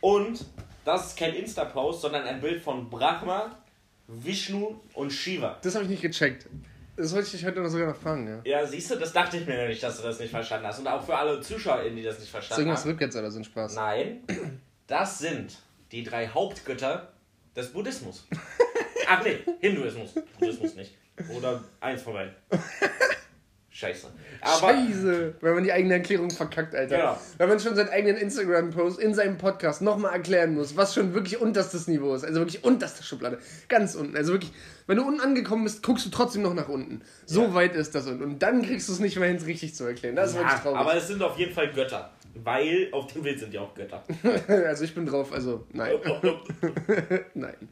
Und das ist kein Insta-Post, sondern ein Bild von Brahma, Vishnu und Shiva. Das habe ich nicht gecheckt. Das wollte ich dich heute noch sogar noch fragen, ja. Ja, siehst du, das dachte ich mir nämlich, dass du das nicht verstanden hast. Und auch für alle ZuschauerInnen, die das nicht verstanden irgendwas haben. rückwärts oder so ein Spaß? Nein, das sind die drei Hauptgötter des Buddhismus. Ach nee, Hinduismus. Buddhismus nicht. Oder eins von beiden. Scheiße. Aber Scheiße, wenn man die eigene Erklärung verkackt, Alter. Genau. Wenn man schon seinen eigenen Instagram-Post in seinem Podcast nochmal erklären muss, was schon wirklich unterstes Niveau ist. Also wirklich unterste Schublade. Ganz unten. Also wirklich, wenn du unten angekommen bist, guckst du trotzdem noch nach unten. So Ja. weit ist das unten. Und dann kriegst du es nicht mehr hin, es richtig zu erklären. Das ist wirklich ja, traurig. aber es sind auf jeden Fall Götter. Weil auf dem Bild sind ja auch Götter. also ich bin drauf, also nein. nein.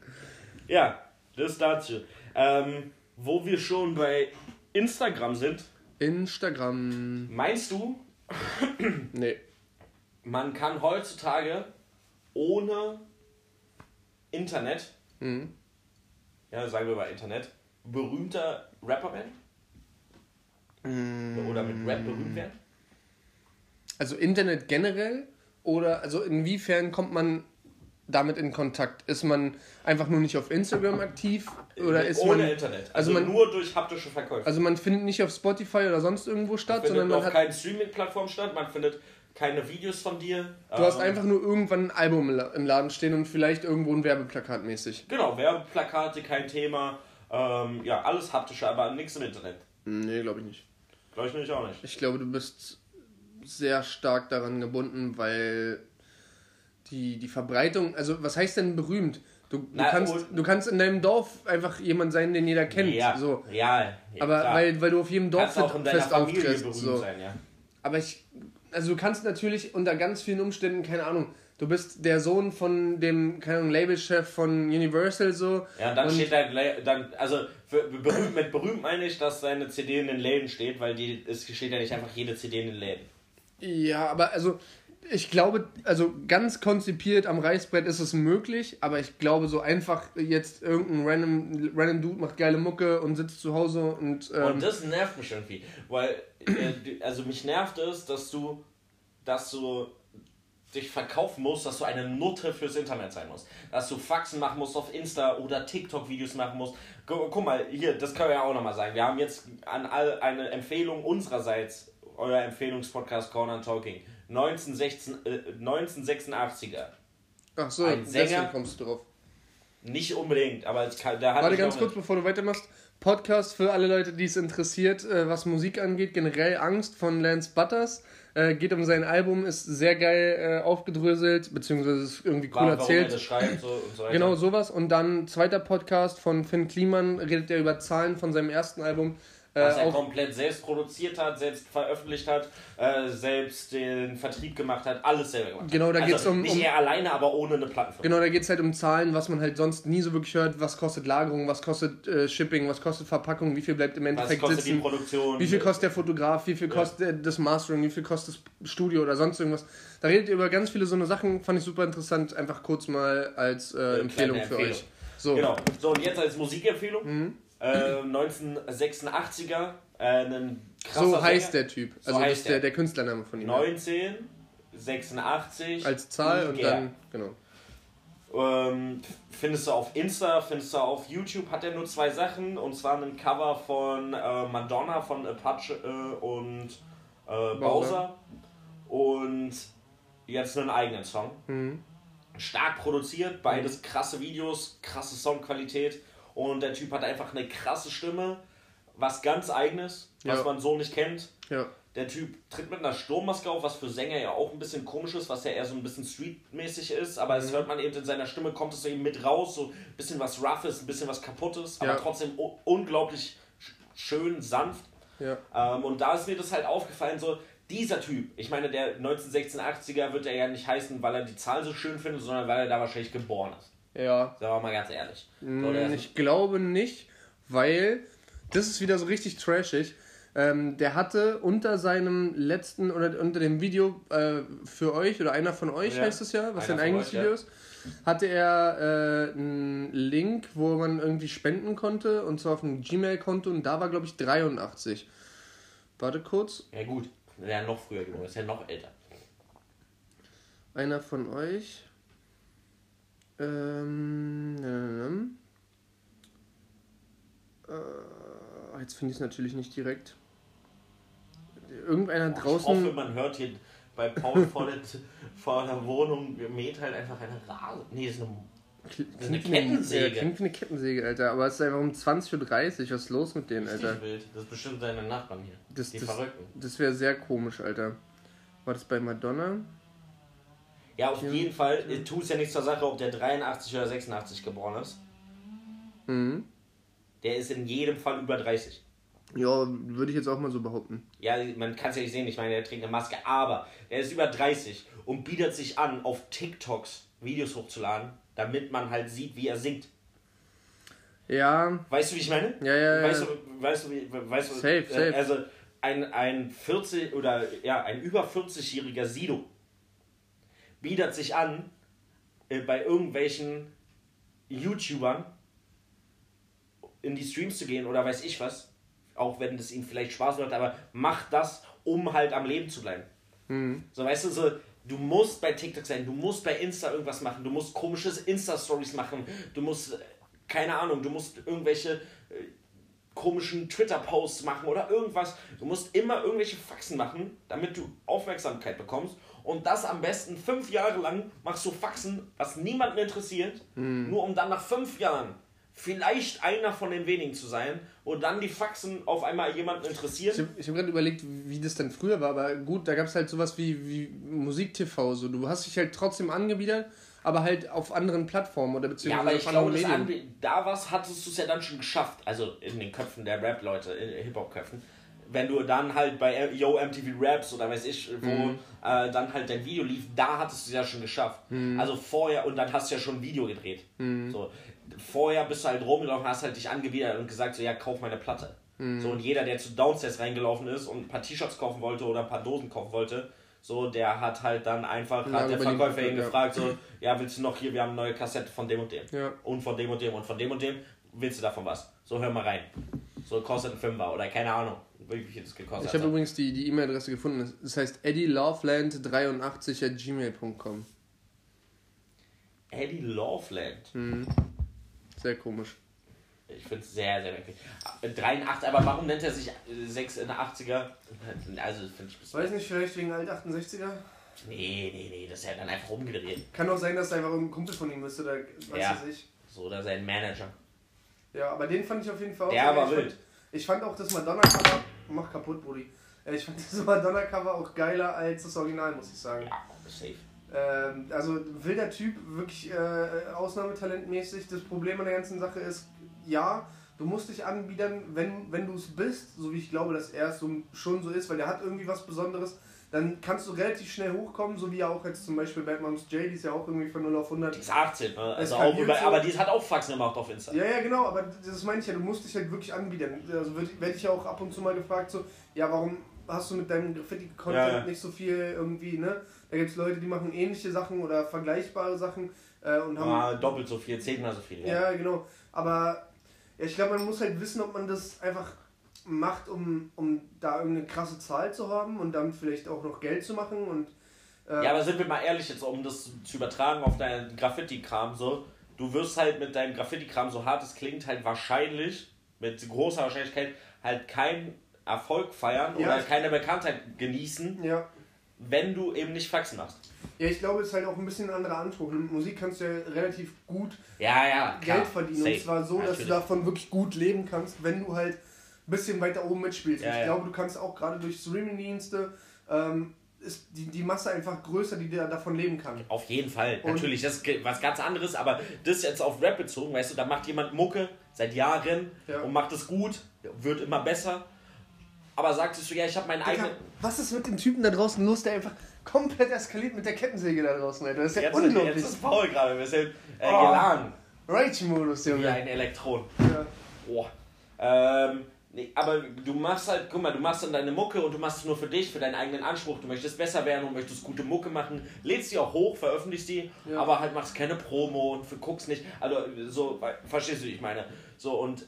Ja, das dazu. Ähm, wo wir schon bei Instagram sind, Instagram. meinst du, Nee. man kann heutzutage ohne Internet, Mhm. ja, sagen wir mal Internet, berühmter Rapper werden? Mhm. Oder mit Rap berühmt werden? Also Internet generell? Oder also inwiefern kommt man damit in Kontakt? Ist man einfach nur nicht auf Instagram aktiv? Oder ist ohne man. Internet. also Also, man- nur durch haptische Verkäufe. Also man findet nicht auf Spotify oder sonst irgendwo statt, findet sondern man auf hat. keinen Streaming-Plattform statt, man findet keine Videos von dir. Du hast Ähm, einfach nur irgendwann ein Album im Laden stehen und vielleicht irgendwo ein Werbeplakat mäßig. Genau, Werbeplakate, kein Thema. Ähm, ja, alles haptische, aber nichts im Internet. Nee, glaube ich nicht. Glaube ich nämlich auch nicht. Ich glaube, du bist sehr stark daran gebunden, weil die, die Verbreitung, also was heißt denn berühmt? Du, du, Na, kannst, du kannst in deinem Dorf einfach jemand sein, den jeder kennt. Ja, So. real. Ja, Aber klar. weil, weil du auf jedem Dorffest Familie auftrittst. berühmt So. sein, ja. Aber ich, also du kannst natürlich unter ganz vielen Umständen, keine Ahnung, du bist der Sohn von dem, keine Ahnung, Labelchef von Universal so. Ja, und dann und, steht da, dann, also für, berühmt, mit berühmt meine ich, dass seine CD in den Läden steht, weil die, es steht ja nicht einfach jede CD in den Läden. Ja, aber also Ich glaube, also ganz konzipiert am Reißbrett ist es möglich, aber ich glaube, so einfach jetzt irgendein random, random Dude macht geile Mucke und sitzt zu Hause und. Ähm, Und das nervt mich irgendwie. Weil, äh, also mich nervt es, dass du, dass du dich verkaufen musst, dass du eine Nutte fürs Internet sein musst. Dass du Faxen machen musst auf Insta oder TikTok-Videos machen musst. Gu guck mal, hier, das können wir ja auch nochmal sagen. Wir haben jetzt an all eine Empfehlung unsererseits, euer Empfehlungspodcast Corner Talking. 1916, äh, 1986er. ach so, ein deswegen Sänger- kommst du drauf. Nicht unbedingt, aber es kann, da hat Warte ganz kurz, bevor du weitermachst. Podcast für alle Leute, die es interessiert, äh, was Musik angeht. Generell Angst von Lance Butters. Äh, geht um sein Album, ist sehr geil äh, aufgedröselt, beziehungsweise ist irgendwie cool er erzählt. das schreibt so, und so. Genau, sowas. Und dann zweiter Podcast von Finn Kliman, redet er über Zahlen von seinem ersten Album. Äh, Was er auch, komplett selbst produziert hat, selbst veröffentlicht hat, äh, selbst den Vertrieb gemacht hat, alles selber gemacht. Genau, da also geht's um- Nicht um- er alleine, aber ohne eine Plattenfirma. genau, da geht es halt um Zahlen, was man halt sonst nie so wirklich hört. Was kostet Lagerung, was kostet äh, Shipping, was kostet Verpackung, wie viel bleibt im Was Endeffekt kostet die sitzen. Produktion? Wie viel kostet der Fotograf, wie viel kostet das Mastering, wie viel kostet das Studio oder sonst irgendwas. Da redet ihr über ganz viele so eine Sachen, fand ich super interessant, einfach kurz mal als äh, Empfehlung für Empfehlung. euch. So, Genau. So, und jetzt als Musikempfehlung. Äh, 1986er. Äh, ein krasser so heißt Sänger. der Typ. So Also das heißt ist der, der. Künstlername von ihm. 1986. Als Zahl und dann, genau. Ähm, findest du auf Insta, findest du auf YouTube, hat er nur zwei Sachen und zwar ein Cover von äh, Madonna, von Apache äh, und äh, Bowser und jetzt einen eigenen Song. Mhm. Stark produziert, beides krasse Videos, krasse Songqualität und der Typ hat einfach eine krasse Stimme, was ganz eigenes, was Ja. man so nicht kennt. Ja. Der Typ tritt mit einer Sturmmaske auf, was für Sänger ja auch ein bisschen komisch ist, was ja eher so ein bisschen streetmäßig ist, aber Mhm. es hört man eben in seiner Stimme, kommt es eben mit raus, so ein bisschen was Roughes, ein bisschen was Kaputtes, aber Ja. trotzdem unglaublich sch- schön, sanft. Ja. Ähm, und da ist mir das halt aufgefallen, so dieser Typ, ich meine, der 1986er wird er ja nicht heißen, weil er die Zahl so schön findet, sondern weil er da wahrscheinlich geboren ist. Ja. Sagen wir mal ganz ehrlich. Mm, ist- Ich glaube nicht, weil das ist wieder so richtig trashig. Ähm, der hatte unter seinem letzten oder unter dem Video äh, für euch oder einer von euch Ja. heißt es ja, was sein eigenes euch, Video ja. ist, hatte er äh, einen Link, wo man irgendwie spenden konnte und zwar auf einem Gmail-Konto und da war glaube ich 83. Warte kurz, ja gut, der ist noch früher geboren, ist ja noch älter. einer von euch. Ähm, ähm, äh, jetzt finde ich es natürlich nicht direkt. Irgendeiner Ich hoffe, draußen. man hört hier bei Paul vor der, vor der Wohnung mäht halt einfach eine Rase. Nee, ist eine, eine Klingt eine- Kettensäge. Ja, klingt wie eine Kettensäge, Alter. Aber es ist einfach um 20.30 Uhr. Was ist los mit denen, Alter? wild. Das ist bestimmt seine Nachbarn hier. Das, die das, Verrückten. das wäre sehr komisch, Alter. War das bei Madonna? Ja, auf jeden Fall tut es ja nichts zur Sache, ob der 83 oder 86 geboren ist. Mhm. Der ist in jedem Fall über 30. Ja, würde ich jetzt auch mal so behaupten. Ja, man kann es ja nicht sehen, ich meine, er trägt eine Maske, aber er ist über 30 und bietet sich an, auf TikToks Videos hochzuladen, damit man halt sieht, wie er singt. Ja, Weißt du, wie ich meine? Ja, ja, ja. Weißt du, weißt du, wie, weißt du, Safe, äh, safe. Also ein, ein 40 oder ja, ein über 40-jähriger Sido bietet sich an, äh, bei irgendwelchen YouTubern in die Streams zu gehen oder weiß ich was, auch wenn das ihm vielleicht Spaß macht, aber macht das, um halt am Leben zu bleiben. So, weißt du, so, du musst bei TikTok sein, du musst bei Insta irgendwas machen, du musst komische Insta-Stories machen, du musst, äh, keine Ahnung, du musst irgendwelche äh, komischen Twitter-Posts machen oder irgendwas. Du musst immer irgendwelche Faxen machen, damit du Aufmerksamkeit bekommst. Und das am besten fünf Jahre lang machst du Faxen, was niemanden interessiert, nur um dann nach fünf Jahren vielleicht einer von den wenigen zu sein und dann die Faxen auf einmal jemanden Ich interessieren. habe ich hab gerade überlegt, wie das denn früher war, aber gut, da gab es halt sowas wie, wie Musik-TV. So. Du hast dich halt trotzdem angebiedert, aber halt auf anderen Plattformen oder Ja, beziehungsweise aber ich auf glaube, anderen das Medien. Da was hattest du es ja dann schon geschafft. Also in den Köpfen der Rap-Leute, in den Hip-Hop-Köpfen. Wenn du dann halt bei Yo MTV Raps oder weiß ich, wo Mhm. äh, dann halt dein Video lief, da hattest du es ja schon geschafft. Mhm. Also vorher, und dann hast du ja schon ein Video gedreht. So, vorher bist du halt rumgelaufen, hast halt dich angewidert und gesagt, so ja, kauf meine Platte. Mhm. So, und jeder, der zu Downstairs reingelaufen ist und ein paar T-Shirts kaufen wollte oder ein paar Dosen kaufen wollte, So, der hat halt dann einfach, Ja, hat der Verkäufer ihn ja. gefragt, so, ja, willst du noch hier, wir haben eine neue Kassette von dem und dem. Ja. Und von dem und dem und von dem und dem, willst du davon was? So, hör mal rein. So, kostet ein Fünfer oder keine Ahnung, wie viel das gekostet Ich habe übrigens die die E-Mail-Adresse gefunden. Das heißt eddieloveland83 at gmail.com. Eddie Loveland. Sehr komisch. Ich finde es sehr, sehr merkwürdig. 83, aber warum nennt er sich 6 in der 80er? Also, finde ich. Weiß nicht, vielleicht wegen alt 68er? Nee, nee, nee, das ist ja dann einfach umgedreht. Kann auch sein, dass er einfach ein Kumpel von ihm ist oder weiß Ja. es ich. So, oder sein Manager. Ja, aber den fand ich auf jeden Fall auch Der war ich wild. Fand, ich fand auch das Madonna-Cover. Mach kaputt, Brudi. Äh, Ich fand das Madonna-Cover auch geiler als das Original, muss ich sagen. Ja, safe. Ähm, also wilder Typ, wirklich äh, Ausnahmetalentmäßig. Das Problem an der ganzen Sache ist, ja, du musst dich anbiedern, wenn, wenn du es bist, so wie ich glaube, dass er es so, schon so ist, weil der hat irgendwie was Besonderes, dann kannst du relativ schnell hochkommen, so wie auch jetzt zum Beispiel Bad Moms J, die ist ja auch irgendwie von 0 auf 100. Die ist 18, ne? Also auch über, aber die hat auch Faxen gemacht auf Insta. Ja, ja, genau, aber das meine ich ja, du musst dich halt wirklich anbiedern. Also werde ich ja auch ab und zu mal gefragt, so, ja, warum hast du mit deinem Graffiti-Content Ja, ja. nicht so viel irgendwie, ne? Da gibt es Leute, die machen ähnliche Sachen oder vergleichbare Sachen äh, und haben. Ah, doppelt so viel, zehnmal so viel. Ja, genau. Aber ja, ich glaube, man muss halt wissen, ob man das einfach macht, um, um da irgendeine krasse Zahl zu haben und damit vielleicht auch noch Geld zu machen und. Äh, Ja, aber sind wir mal ehrlich jetzt, um das zu übertragen auf deinen Graffiti-Kram so, du wirst halt mit deinem Graffiti-Kram, so hart es klingt, halt wahrscheinlich, mit großer Wahrscheinlichkeit, halt keinen Erfolg feiern Ja. oder keine Bekanntheit genießen, ja. wenn du eben nicht Faxen machst. Ja, ich glaube, es ist halt auch ein bisschen ein anderer Anspruch. Mit Musik kannst du ja relativ gut Ja, ja. Geld verdienen. Safe. Und zwar so, dass Natürlich. du davon wirklich gut leben kannst, wenn du halt ein bisschen weiter oben mitspielst. Ja, ich ja. glaube, du kannst auch gerade durch Streaming-Dienste, ähm, ist die, die Masse einfach größer, die da davon leben kann. Auf jeden Fall, Und- natürlich, das ist was ganz anderes, aber das jetzt auf Rap bezogen, weißt du, da macht jemand Mucke seit Jahren Ja. und macht es gut, wird immer besser, aber sagst du, ja, ich habe meinen eigenen... Was ist mit dem Typen da draußen los, der einfach komplett eskaliert mit der Kettensäge da draußen, Alter? Das ist ja Jetzt, unglaublich. jetzt ist Paul gerade ein bisschen äh, Oh. geladen, Rage-Modus, wie Junge. ein Elektron. Ja. Boah. Ähm, nee, aber du machst halt, guck mal, du machst dann deine Mucke und du machst es nur für dich, für deinen eigenen Anspruch. Du möchtest besser werden und möchtest gute Mucke machen, lädst die auch hoch, veröffentlichst die, Ja. aber halt machst keine Promo und für- guckst nicht. Also so, verstehst du, wie ich meine? So und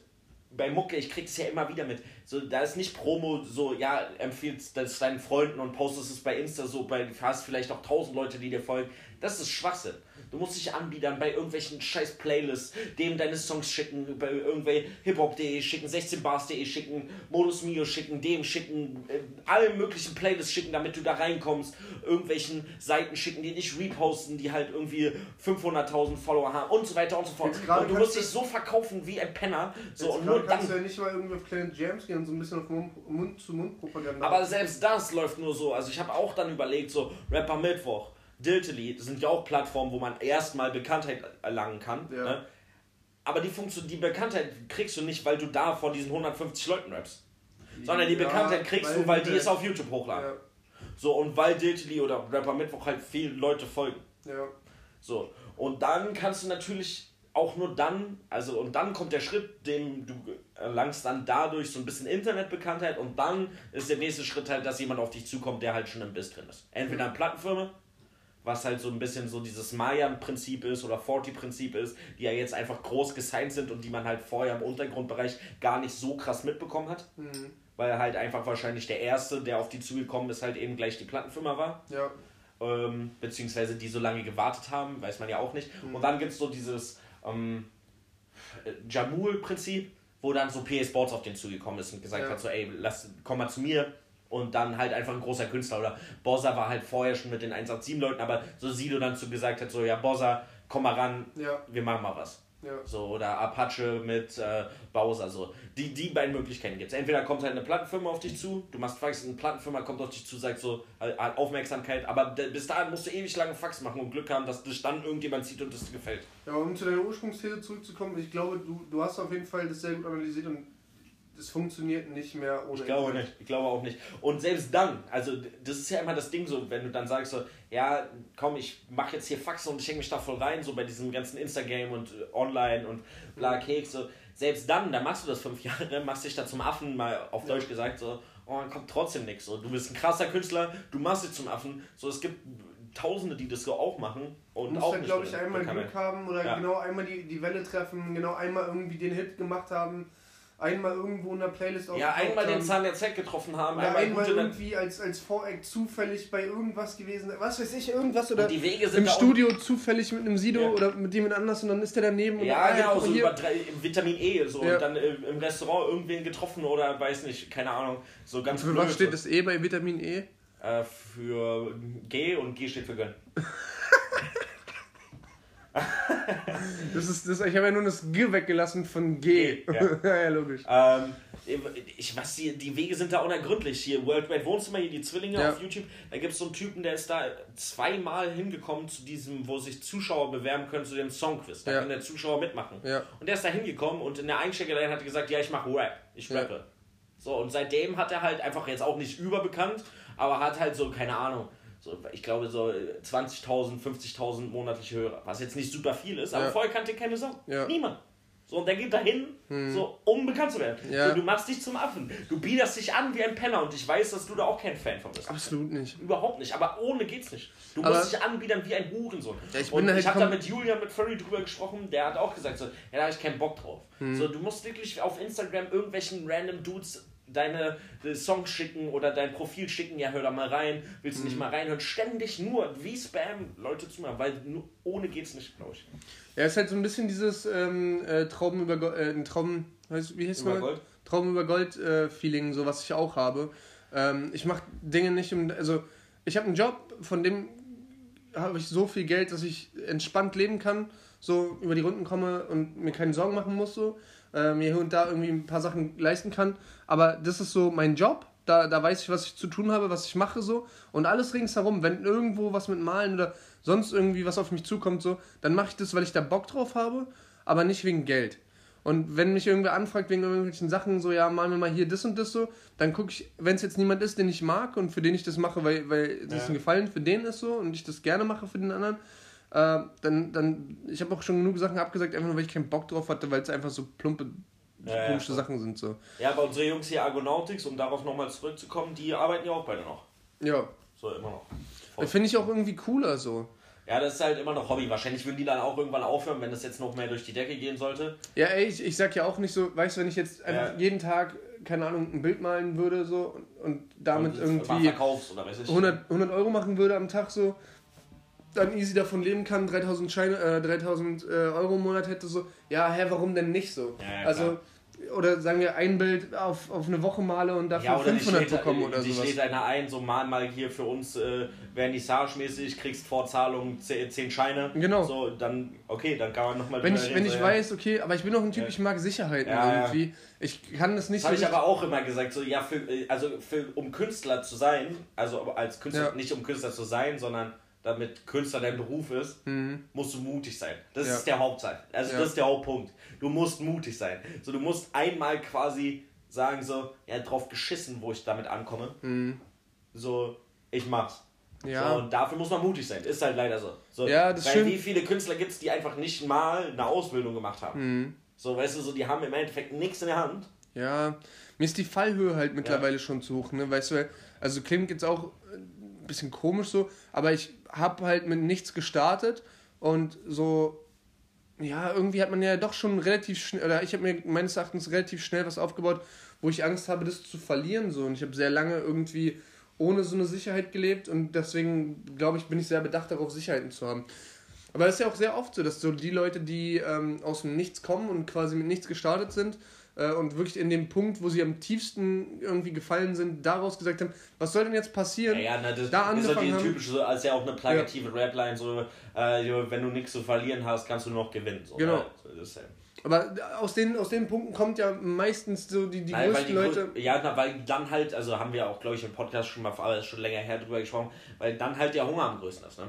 bei Mucke, ich krieg's ja immer wieder mit. So, da ist nicht Promo, so, ja, empfiehlst das deinen Freunden und postest es bei Insta, so, bei, hast vielleicht auch tausend Leute, die dir folgen. Das ist Schwachsinn. Du musst dich anbiedern bei irgendwelchen scheiß Playlists, dem deine Songs schicken, bei irgendwelchen hiphop.de schicken, 16bars.de schicken, Modus Mio schicken, dem schicken, äh, alle möglichen Playlists schicken, damit du da reinkommst, irgendwelchen Seiten schicken, die dich reposten, die halt irgendwie 500.000 Follower haben und so weiter und so fort. Und du musst dich du- so verkaufen wie ein Penner. So, und nur kannst du dann. ja nicht mal irgendwie auf kleine Jams gehen so ein bisschen auf Mund- Mund-zu-Mund-Propaganda. Aber selbst das läuft nur so. Also ich habe auch dann überlegt, so Rapper Mittwoch, Diltily, das sind ja auch Plattformen, wo man erstmal Bekanntheit erlangen kann. Ja. Ne? Aber die, Funktion, die Bekanntheit kriegst du nicht, weil du da vor diesen 150 Leuten rappst. Sondern die Ja, Bekanntheit kriegst du, weil die wir- es auf YouTube hochladen. Ja, So, und weil Diltily oder Rapper Mittwoch halt viele Leute folgen. ja. So, und dann kannst du natürlich auch nur dann, also und dann kommt der Schritt, dem du erlangst dann dadurch so ein bisschen Internetbekanntheit und dann ist der nächste Schritt halt, dass jemand auf dich zukommt, der halt schon im Biss drin ist. Entweder eine Plattenfirma, was halt so ein bisschen so dieses Mayan-Prinzip ist oder 40-Prinzip ist, die ja jetzt einfach groß gesigned sind und die man halt vorher im Untergrundbereich gar nicht so krass mitbekommen hat. Mhm. Weil halt einfach wahrscheinlich der Erste, der auf die zugekommen ist, halt eben gleich die Plattenfirma war Ja. ähm, beziehungsweise die so lange gewartet haben, weiß man ja auch nicht. Und dann gibt es so dieses ähm, äh, Jamul-Prinzip, wo dann so PS Sports auf den zugekommen ist und gesagt Ja. hat, so ey, lass, komm mal zu mir. Und dann halt einfach ein großer Künstler. Oder Bossa war halt vorher schon mit den 187-Leuten, aber so Sido dann zu gesagt hat, so ja, Bossa, komm mal ran, Ja. wir machen mal was. Ja. So, oder Apache mit äh, Bowser. So. Die, die beiden Möglichkeiten gibt es. Entweder kommt halt eine Plattenfirma auf dich zu, du machst Fax, eine Plattenfirma kommt auf dich zu, sagt so äh, Aufmerksamkeit, aber bis dahin musst du ewig lange Fax machen und Glück haben, dass dich dann irgendjemand sieht und das dir gefällt. Ja, um zu deiner Ursprungsthese zurückzukommen, ich glaube, du, du hast auf jeden Fall das sehr gut analysiert und es funktioniert nicht mehr ohne Ich glaube Internet. nicht. Ich glaube auch nicht. Und selbst dann, also das ist ja immer das Ding so, wenn du dann sagst so, ja, komm, ich mache jetzt hier Faxen und ich hänge mich da voll rein, so bei diesem ganzen Instagram und äh, online und bla Keks, so. Selbst dann, da machst du das fünf Jahre, machst dich da zum Affen, mal auf Ja. Deutsch gesagt, so, und dann kommt trotzdem nichts. So, du bist ein krasser Künstler, du machst dich zum Affen. So, es gibt Tausende, die das so auch machen und Du musst auch nicht glaube ich, einmal. Glück haben oder Ja. genau einmal die, die Welle treffen, genau einmal irgendwie den Hit gemacht haben, einmal irgendwo in der Playlist Ja, aufgetaucht einmal den haben. Zahn der Z getroffen haben, Oder einmal, einmal irgendwie als, als Voreck zufällig bei irgendwas gewesen, was weiß ich, irgendwas oder die Wege sind im Studio zufällig mit einem Sido Ja. oder mit jemand anders und dann ist der daneben und Ja, genau, so hier. über drei, Vitamin E so Ja. und dann äh, im Restaurant irgendwen getroffen oder weiß nicht, keine Ahnung, so ganz Für was steht das E bei Vitamin E? Äh, für G und G steht für Gönn. Das ist, das, ich habe ja nur das G weggelassen von G. G, ja. ja. logisch. Ähm, ich weiß, die, die Wege sind da unergründlich. Hier, Worldwide Wohnzimmer, hier die Zwillinge Ja. auf YouTube. Da gibt es so einen Typen, der ist da zweimal hingekommen zu diesem, wo sich Zuschauer bewerben können, zu dem Songquiz. Da Ja. kann der Zuschauer mitmachen. Ja. Und der ist da hingekommen und in der Einsteigerline hat er gesagt, ja, ich mache Rap. Ich rappe. So, und seitdem hat er halt einfach jetzt auch nicht überbekannt, aber hat halt so, keine Ahnung, so, ich glaube so 20.000, 50.000 monatliche Hörer. Was jetzt nicht super viel ist, aber Ja. vorher kannte keine Sau. Ja. Hm. Niemand. So, und der geht dahin, so, um bekannt zu werden. Ja. So, du machst dich zum Affen. Du biederst dich an wie ein Penner und ich weiß, dass du da auch kein Fan von bist. Absolut nicht. Überhaupt nicht, aber ohne geht's nicht. Du Aber- musst dich anbiedern wie ein Hurensohn. Ja, ich und bin ich halt habe da mit Julian, mit Furry drüber gesprochen, der hat auch gesagt, so, ja, da habe ich keinen Bock drauf. Hm. So, du musst wirklich auf Instagram irgendwelchen random Dudes deine äh, Songs schicken oder dein Profil schicken, ja, hör da mal rein, willst du nicht mal reinhören, ständig nur wie Spam Leute zu machen, weil nur ohne geht's nicht, glaube ich. Ja, ist halt so ein bisschen dieses ähm, äh, Trauben über Gold, äh, ein Trauben, weißt, wie heißt Über mal? Gold? Trauben über Gold äh, Feeling, so was ich auch habe. Ähm, ich mache Dinge nicht im, also ich habe einen Job, von dem habe ich so viel Geld, dass ich entspannt leben kann, so über die Runden komme und mir keine Sorgen machen muss, so äh, mir hier und da irgendwie ein paar Sachen leisten kann. Aber das ist so mein Job. Da, da weiß ich, was ich zu tun habe, was ich mache so. Und alles ringsherum, wenn irgendwo was mit Malen oder sonst irgendwie was auf mich zukommt, so, dann mache ich das, weil ich da Bock drauf habe, aber nicht wegen Geld. Und wenn mich irgendwer anfragt wegen irgendwelchen Sachen, so, ja, malen wir mal hier das und das so, dann gucke ich, wenn es jetzt niemand ist, den ich mag und für den ich das mache, weil, weil das Ja. ein Gefallen für den ist so und ich das gerne mache für den anderen, äh, dann, dann, ich habe auch schon genug Sachen abgesagt, einfach nur, weil ich keinen Bock drauf hatte, weil es einfach so plumpe, Ja, ja, komische voll. Sachen sind so. Ja, aber unsere Jungs hier Argonautics, um darauf nochmal zurückzukommen, die arbeiten ja auch beide noch. Ja. So, immer noch. Voll. Finde ich auch irgendwie cooler so. Ja, das ist halt immer noch Hobby. Wahrscheinlich würden die dann auch irgendwann aufhören, wenn das jetzt noch mehr durch die Decke gehen sollte. Ja, ey, ich, ich sag ja auch nicht so, weißt du, wenn ich jetzt einfach Ja. jeden Tag, keine Ahnung, ein Bild malen würde so und, und damit Und irgendwie verkaufst oder weiß ich. 100, 100 Euro machen würde am Tag so, dann easy davon leben kann, 3000, Scheine, äh, 3000 äh, Euro im Monat hätte so, ja, hä, warum denn nicht so? Ja, ja, also, oder sagen wir ein Bild auf, auf eine Woche male und dafür Ja, oder die 500 schlägt, bekommen oder die sowas. schlägt einer ein, so mal mal hier für uns äh, Vernissage-mäßig, kriegst Vorzahlung 10 Scheine. Genau. So, dann, okay, dann kann man nochmal Wenn ich, wenn ich weiß, okay, aber ich bin auch ein Typ, Ja. ich mag Sicherheiten Ja, irgendwie. Ich kann das nicht Das habe ich aber auch immer gesagt, so ja, für, äh, also für, um Künstler zu sein, also als Künstler, nicht um Künstler zu sein, sondern damit Künstler dein Beruf ist, musst du mutig sein. Das Mhm. Ja. ist der Hauptzeit. Also Ja. das ist der Hauptpunkt. Du musst mutig sein. So, du musst einmal quasi sagen so, ja, drauf geschissen, wo ich damit ankomme. So, ich mach's. Mhm. Ja. So, und dafür muss man mutig sein. Ist halt leider so. so Ja, das weil stimmt. wie viele Künstler gibt es, die einfach nicht mal eine Ausbildung gemacht haben? Mhm. So, weißt du, so, die haben im Endeffekt nichts in der Hand. Ja, mir ist die Fallhöhe halt mittlerweile schon zu hoch, ne? Weißt du, also klingt jetzt auch ein bisschen komisch so, aber ich habe halt mit nichts gestartet und so, ja, irgendwie hat man ja doch schon relativ schnell, oder ich habe mir meines Erachtens relativ schnell was aufgebaut, wo ich Angst habe, das zu verlieren so und ich habe sehr lange irgendwie ohne so eine Sicherheit gelebt und deswegen glaube ich, bin ich sehr bedacht darauf, Sicherheiten zu haben. Aber es ist ja auch sehr oft so, dass so die Leute, die ähm, aus dem Nichts kommen und quasi mit nichts gestartet sind äh, und wirklich in dem Punkt, wo sie am tiefsten irgendwie gefallen sind, daraus gesagt haben, was soll denn jetzt passieren? Ja, ja, na, das Da ist so angefangen haben- typische, so, als ja auch eine plakative Rapline, so, äh, wenn du nichts zu verlieren hast, kannst du noch gewinnen. So, Genau. ne? So, ist ja. Aber aus den, aus den Punkten kommt ja meistens so die, die Nein, größten die Leute. Ja, na, weil dann halt, also haben wir auch, glaube ich, im Podcast schon mal, aber ist schon länger her drüber gesprochen, weil dann halt der Hunger am größten ist, ne?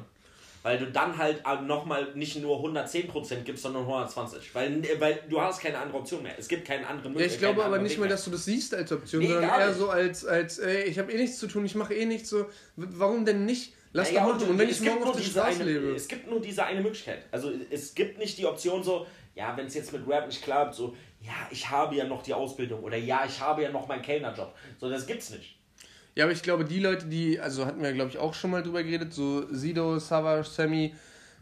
Weil du dann halt nochmal nicht nur 110% gibst, sondern 120. Weil, weil du hast keine andere Option mehr. Es gibt keinen anderen Ja, ich glaube aber nicht Weg mehr. dass du das siehst als Option, Nee, sondern eher nicht. so als, als ey, ich habe eh nichts zu tun, ich mache eh nichts so. Warum denn nicht? Lass Naja, doch machen. Und wenn es ich morgen auf der Straße eine, lebe. Es gibt nur diese eine Möglichkeit. Also es gibt nicht die Option so, ja, wenn es jetzt mit Rap nicht klappt, so, ja, ich habe ja noch die Ausbildung oder ja, ich habe ja noch meinen Kellnerjob. So, das gibt's nicht. Ja, aber ich glaube, die Leute, die, also hatten wir, glaube ich, auch schon mal drüber geredet, so Sido, Savage, Sammy,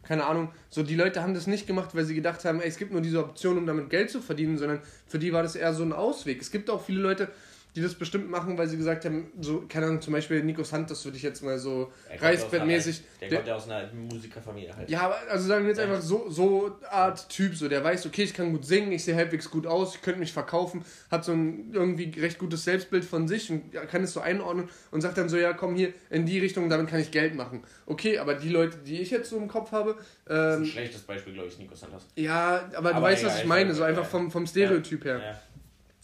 keine Ahnung, so die Leute haben das nicht gemacht, weil sie gedacht haben, ey, es gibt nur diese Option, um damit Geld zu verdienen, sondern für die war das eher so ein Ausweg. Es gibt auch viele Leute, die das bestimmt machen, weil sie gesagt haben, so, keine Ahnung, zum Beispiel Nico Santos würde ich jetzt mal so ja reißbrettmäßig. Der der- kommt ja aus einer Musikerfamilie halt. Ja, aber also sagen wir jetzt einfach so, so Art Typ, so der weiß, okay, ich kann gut singen, ich sehe halbwegs gut aus, ich könnte mich verkaufen, hat so ein irgendwie recht gutes Selbstbild von sich und kann es so einordnen und sagt dann so, ja, komm hier in die Richtung, damit kann ich Geld machen. Okay, aber die Leute, die ich jetzt so im Kopf habe, Das ist ein ähm, schlechtes Beispiel, glaube ich, Nico Santos. ja, aber du Aber weißt, egal, was ich meine, so einfach ja. vom, vom Stereotyp her.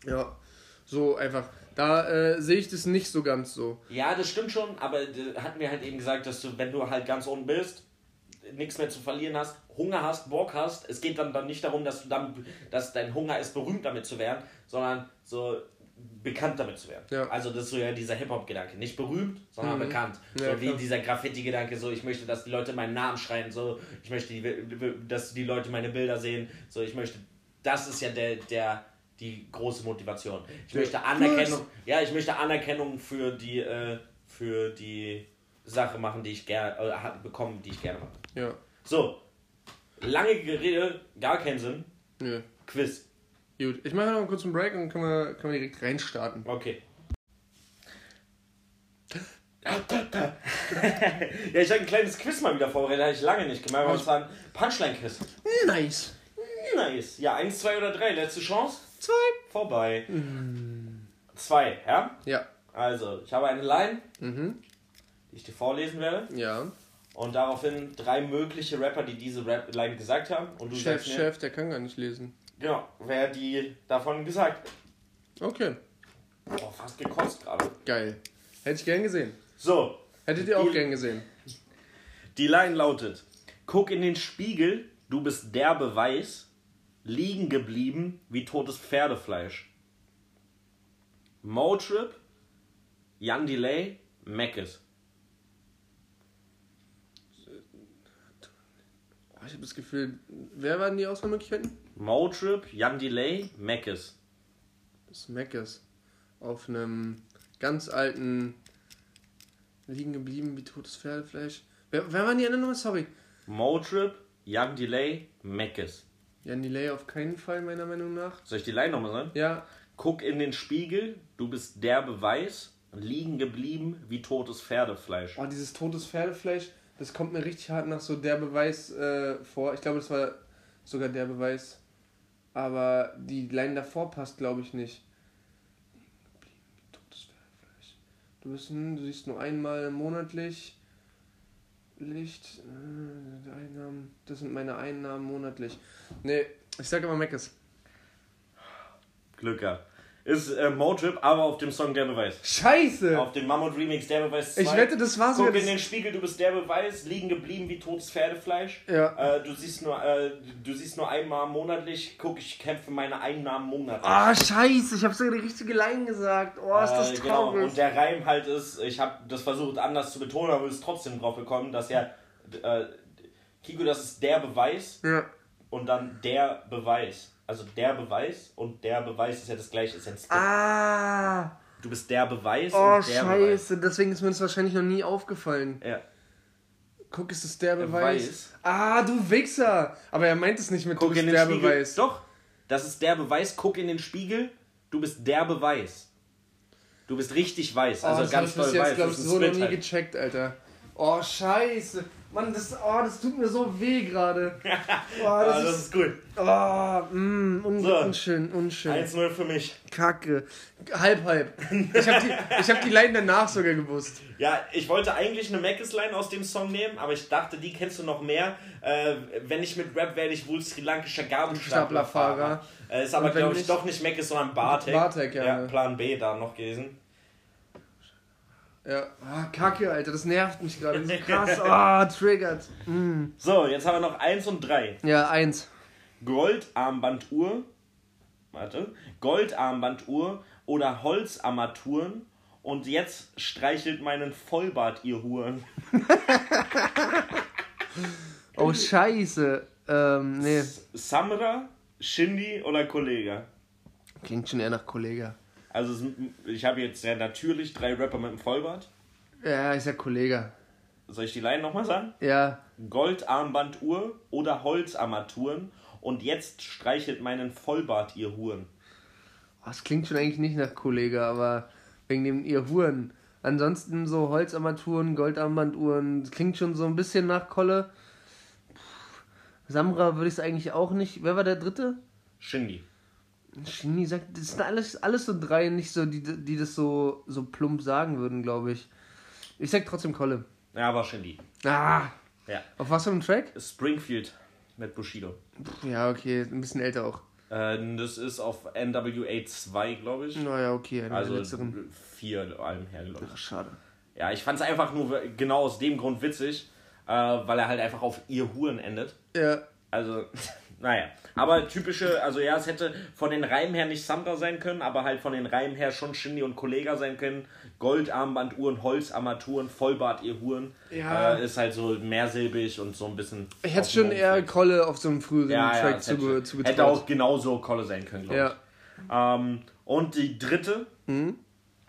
Ja. Ja, so einfach. Da äh, sehe ich das nicht so ganz so. Ja, das stimmt schon, aber hatten wir halt eben gesagt, dass du, wenn du halt ganz unten bist, nichts mehr zu verlieren hast, Hunger hast, Bock hast, es geht dann, dann nicht darum, dass du dann, dass dein Hunger ist, berühmt damit zu werden, sondern so bekannt damit zu werden. Ja. Also das ist so ja dieser Hip-Hop-Gedanke. Nicht berühmt, sondern Mhm. bekannt. So Ja, wie klar. dieser Graffiti-Gedanke, so ich möchte, dass die Leute meinen Namen schreien, so ich möchte, dass die Leute meine Bilder sehen, so ich möchte, das ist ja der, der, die große Motivation. Ich Ja. möchte Anerkennung, ja, ich möchte Anerkennung für die, äh, für die Sache machen, die ich gerne, äh, bekommen, die ich gerne mache. Ja, So, lange Rede, gar keinen Sinn. nö. Quiz. Gut, ich mache noch einen kurzen Break und können wir, können wir direkt reinstarten. Okay. ja, ich habe ein kleines Quiz mal wieder vorbereitet, habe ich lange nicht gemacht, aber es war ein Punchline-Quiz. Nice. Nice. Ja, eins, zwei oder drei. Letzte Chance? Zwei. Vorbei. Zwei, ja? Ja. Also, ich habe eine Line, Mhm. die ich dir vorlesen werde. Ja. Und daraufhin drei mögliche Rapper, die diese Rap-Line gesagt haben. Und du Chef, sagst mir, Chef, der kann gar nicht lesen. genau, wer die davon gesagt hat. Okay. Oh, fast gekotzt gerade. Geil. Hätte ich gern gesehen. So, Hättet ihr auch Die- gern gesehen. die Line lautet: Guck in den Spiegel, du bist der Beweis, liegen geblieben wie totes Pferdefleisch. Motrip, Jan Delay, Mackes. Oh, ich habe das Gefühl, wer waren die Auswahlmöglichkeiten? Motrip, Jan Delay, Mackes. Das Meckes. Auf einem ganz alten liegen geblieben wie totes Pferdefleisch. Wer, wer waren die anderen nochmal? Sorry. Motrip, Jan Delay, Mackes. Jan Delay auf keinen Fall, meiner Meinung nach. Soll ich die Line nochmal sagen? Ja, Guck in den Spiegel, du bist der Beweis, liegen geblieben wie totes Pferdefleisch. oh, dieses totes Pferdefleisch, das kommt mir richtig hart nach so der Beweis äh, vor. Ich glaube, das war sogar der Beweis. Aber die Line davor passt, glaube ich, nicht. Totes Pferdefleisch. Du bist, du siehst nur einmal monatlich. Licht, äh, Einnahmen, das sind meine Einnahmen monatlich. Nee, ich sage immer Meckes. Glück gehabt. Ist äh, Motrip, aber auf dem Song Der Beweis. Scheiße! Auf dem Mammut Remix Der Beweis 2. Ich wette, das war sogar Guck in das- den Spiegel, du bist der Beweis, liegen geblieben wie totes Pferdefleisch. Ja. Äh, du, siehst nur, äh, du siehst nur einmal monatlich, guck, ich kämpfe meine Einnahmen monatlich. Ah, scheiße, ich habe sogar die richtige Line gesagt. Oh, ist das Äh, genau. traurig. Und der Reim halt ist, ich habe das versucht anders zu betonen, aber ist trotzdem drauf gekommen, dass ja, äh, Kiko, das ist der Beweis ja. und dann der Beweis. Also der Beweis und der Beweis ist ja das gleiche, ist ja ein Split. Ah, Du bist der Beweis oh, und der Beweis. scheiße, deswegen ist mir das wahrscheinlich noch nie aufgefallen. Ja. Guck, ist es der Beweis? Beweis. Ah, du Wichser! Aber er meint es nicht mit Guck du bist in den der Spiegel. Beweis. Doch, das ist der Beweis. Guck in den Spiegel. Du bist der Beweis. Du bist richtig weiß, Oh, also das ganz jetzt, weiß. glaube Das ich, ist so noch nie halt. gecheckt, Alter. Oh, scheiße. Mann, das, oh, das tut mir so weh gerade. Oh, das, das ist, ist gut. oh, mm, un, So. unschön, unschön. 1-0 für mich. Kacke. Halb, halb. Ich habe die, ich hab die Line danach sogar gewusst. Ja, ich wollte eigentlich eine Mackes-Line aus dem Song nehmen, aber ich dachte, die kennst du noch mehr. Äh, wenn ich mit Rap werde ich wohl sri lankischer Gabelstaplerfahrer. Äh, ist aber, glaube ich, nicht- doch nicht Mackes, sondern Bartek. Bartek, ja. ja. Plan B da noch gewesen. Ja, ah, Kacke, Alter, das nervt mich gerade. Das ist krass. Ah, triggert. Mm. So, jetzt haben wir noch 1 und 3. Ja, eins. Goldarmbanduhr, warte, Goldarmbanduhr oder Holzarmaturen Und jetzt streichelt meinen Vollbart, ihr Huren. Oh, scheiße. Ähm, nee. Samra, Shindy oder Kollega? Klingt schon eher nach Kollege. Also es- ich habe jetzt ja natürlich drei Rapper mit dem Vollbart. Ja, ist ja Kollege. Soll ich die Line nochmal sagen? Ja. Goldarmbanduhr oder Holzarmaturen. Und jetzt streichelt meinen Vollbart, ihr Huren. Oh, das klingt schon eigentlich nicht nach Kollege, aber wegen dem ihr Huren. Ansonsten so Holzarmaturen, Goldarmbanduhren, das klingt schon so ein bisschen nach Kolle. Samra würde ich es eigentlich auch nicht. Wer war der dritte? Shindy. Shini sagt, das sind alles, alles so drei, nicht so, die, die das so, so plump sagen würden, glaube ich. Ich sag trotzdem Kolle. Ja, war Shindy. Ah! Ja. Auf was für einem Track? Springfield mit Bushido. Ja, okay, ein bisschen älter auch. Äh, das ist auf NWA 2, glaube ich. Naja, okay, einer Also der letzteren. vier Alben her, glaube Ach, ich. schade. Ja, ich fand es einfach nur genau aus dem Grund witzig, äh, weil er halt einfach auf ihr Huren endet. Ja, Also, naja. Aber typische, also ja, es hätte von den Reimen her nicht Samra sein können, aber halt von den Reimen her schon Shindy und Kollega sein können. Goldarmbanduhren, Holzarmaturen, Vollbart, ihr Huren. Ja. Äh, ist halt so mehrsilbig und so ein bisschen. ich hätte schon eher. Kolle auf so einem früheren ja, ja, Track es hätte, zuge zugetraut. hätte auch genauso Kolle sein können, glaube Ja. ich. Ähm, und die dritte. Mhm.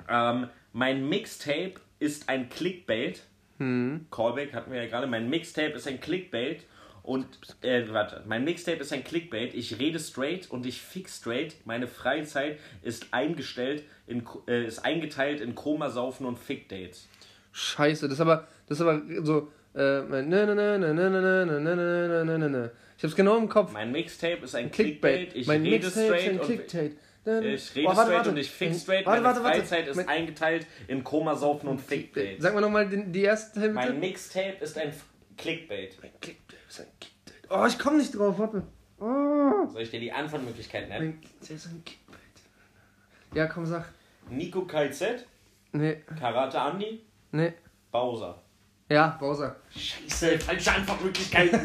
Ähm, mein Mixtape ist ein Clickbait. Hm. Callback hatten wir ja gerade. Mein Mixtape ist ein Clickbait. Und, äh, warte, mein Mixtape ist ein Clickbait. Ich rede straight und ich fix straight. Meine Freizeit ist eingestellt, in, äh, ist eingeteilt in Komasaufen und Fickdates. Scheiße, das ist aber, das ist aber so, äh, ich hab's genau im Kopf. Mein Mixtape ist ein Clickbait. Clickbait. Ich mein rede Mixtape straight ist ein Clickbait. Ich rede oh, warte, straight warte. und ich fick straight. Warte, Meine Freizeit ist eingeteilt in Komasaufen und Fickdates. Sag mal nochmal die ersten Hälfte. Mein Mixtape ist ein Clickbait. Ein Clickbait ist ein Clickbait. Oh, ich komm nicht drauf, warte. Oh. Soll ich dir die Antwortmöglichkeiten nennen? Clickbait ist ein Clickbait. Ja, komm, sag. Nico KZ, Nee, Karate Andi, nee. Bowser. Ja, Bowser. Scheiße, falsche Antwortmöglichkeiten.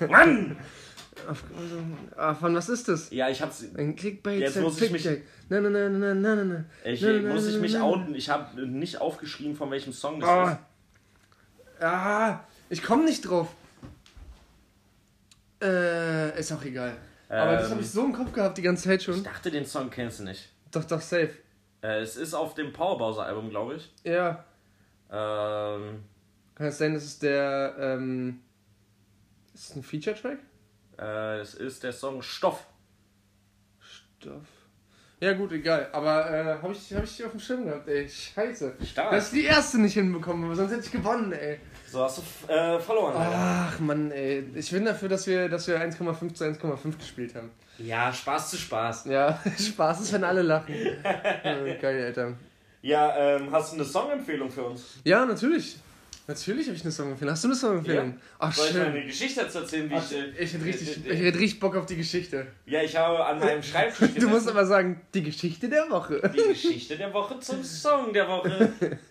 Mann! Also, ah, von was ist das? Ja, ich hab's. Ein Clickbait Jetzt muss ich mich-. Nein, nein, nein, nein, nein, nein. Ich muss ich mich outen. Ich habe nicht aufgeschrieben, von welchem Song das Oh. ist. Ah, ich komme nicht drauf. Äh, ist auch egal. Aber das Ähm. habe ich so im Kopf gehabt die ganze Zeit Ich schon. dachte, den Song kennst du nicht. Doch, doch, safe. Äh, es ist auf dem Power Bowser Album, glaube ich. Ja. Ähm, Kann es sein, dass es der, ähm. Ist es ein Feature-Track? äh, es ist der Song Stoff. Stoff. Ja, gut, egal. Aber, äh, habe ich, hab ich die auf dem Schirm gehabt, ey. Scheiße. Stark. Dass ich die erste nicht hinbekommen habe, sonst hätte ich gewonnen, ey. So hast du äh, verloren. Alter. Ach, Mann, ey. Ich bin dafür, dass wir, dass wir 1,5 zu 1,5 gespielt haben. Ja, Spaß zu Spaß. Ja, Spaß ist, wenn alle lachen. Ja, Geil, Alter. Ja, ähm, hast du eine Songempfehlung für uns? Ja, natürlich. Natürlich habe ich eine Songempfehlung. Hast du eine Songempfehlung? Ach, Soll ich schön. eine Geschichte dazu erzählen, wie Ach, ich. äh, ich hätte richtig, äh, ich hätte richtig Bock auf die Geschichte. Ja, ich habe an meinem Schreibtisch Du musst aber sagen, die Geschichte der Woche. die Geschichte der Woche zum Song der Woche. ähm,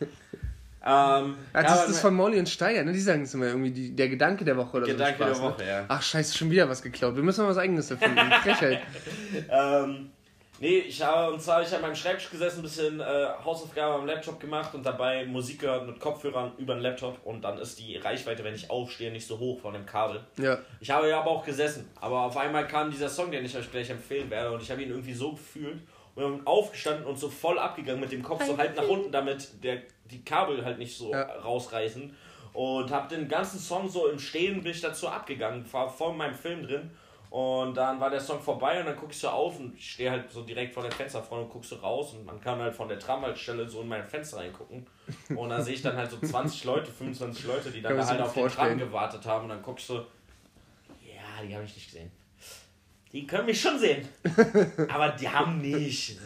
Ah, ja, das ist das von Molly und Steiger, ne? Die sagen es immer irgendwie, die, der Gedanke der Woche oder Gedanke so. der Spaß, Woche, ne? ja. Ach, scheiße, schon wieder was geklaut. Wir müssen mal was eigenes erfinden. Frechheit. Ähm, nee, ich habe, und zwar, ich habe meinem Schreibtisch gesessen, ein bisschen äh, Hausaufgabe am Laptop gemacht und dabei Musik gehört mit Kopfhörern über den Laptop und dann ist die Reichweite, wenn ich aufstehe, nicht so hoch von dem Kabel. Ja. Ich habe ja aber auch gesessen, aber auf einmal kam dieser Song, den ich euch gleich empfehlen werde und ich habe ihn irgendwie so gefühlt und aufgestanden und so voll abgegangen mit dem Kopf so halb nach unten, damit der, die Kabel halt nicht so Ja. rausreißen und habe den ganzen Song so im Stehen bin ich dazu abgegangen, war voll in meinem Film drin und dann war der Song vorbei und dann guckst du auf und ich stehe halt so direkt vor der Fensterfront und guckst du raus und man kann halt von der Tramhaltestelle so in mein Fenster reingucken und da sehe ich dann halt so 20 Leute, 25 Leute, die dann da halt auf den vorstellen. Tram gewartet haben und dann guckst du ja, die habe ich nicht gesehen. Die können mich schon sehen. Aber die haben nicht.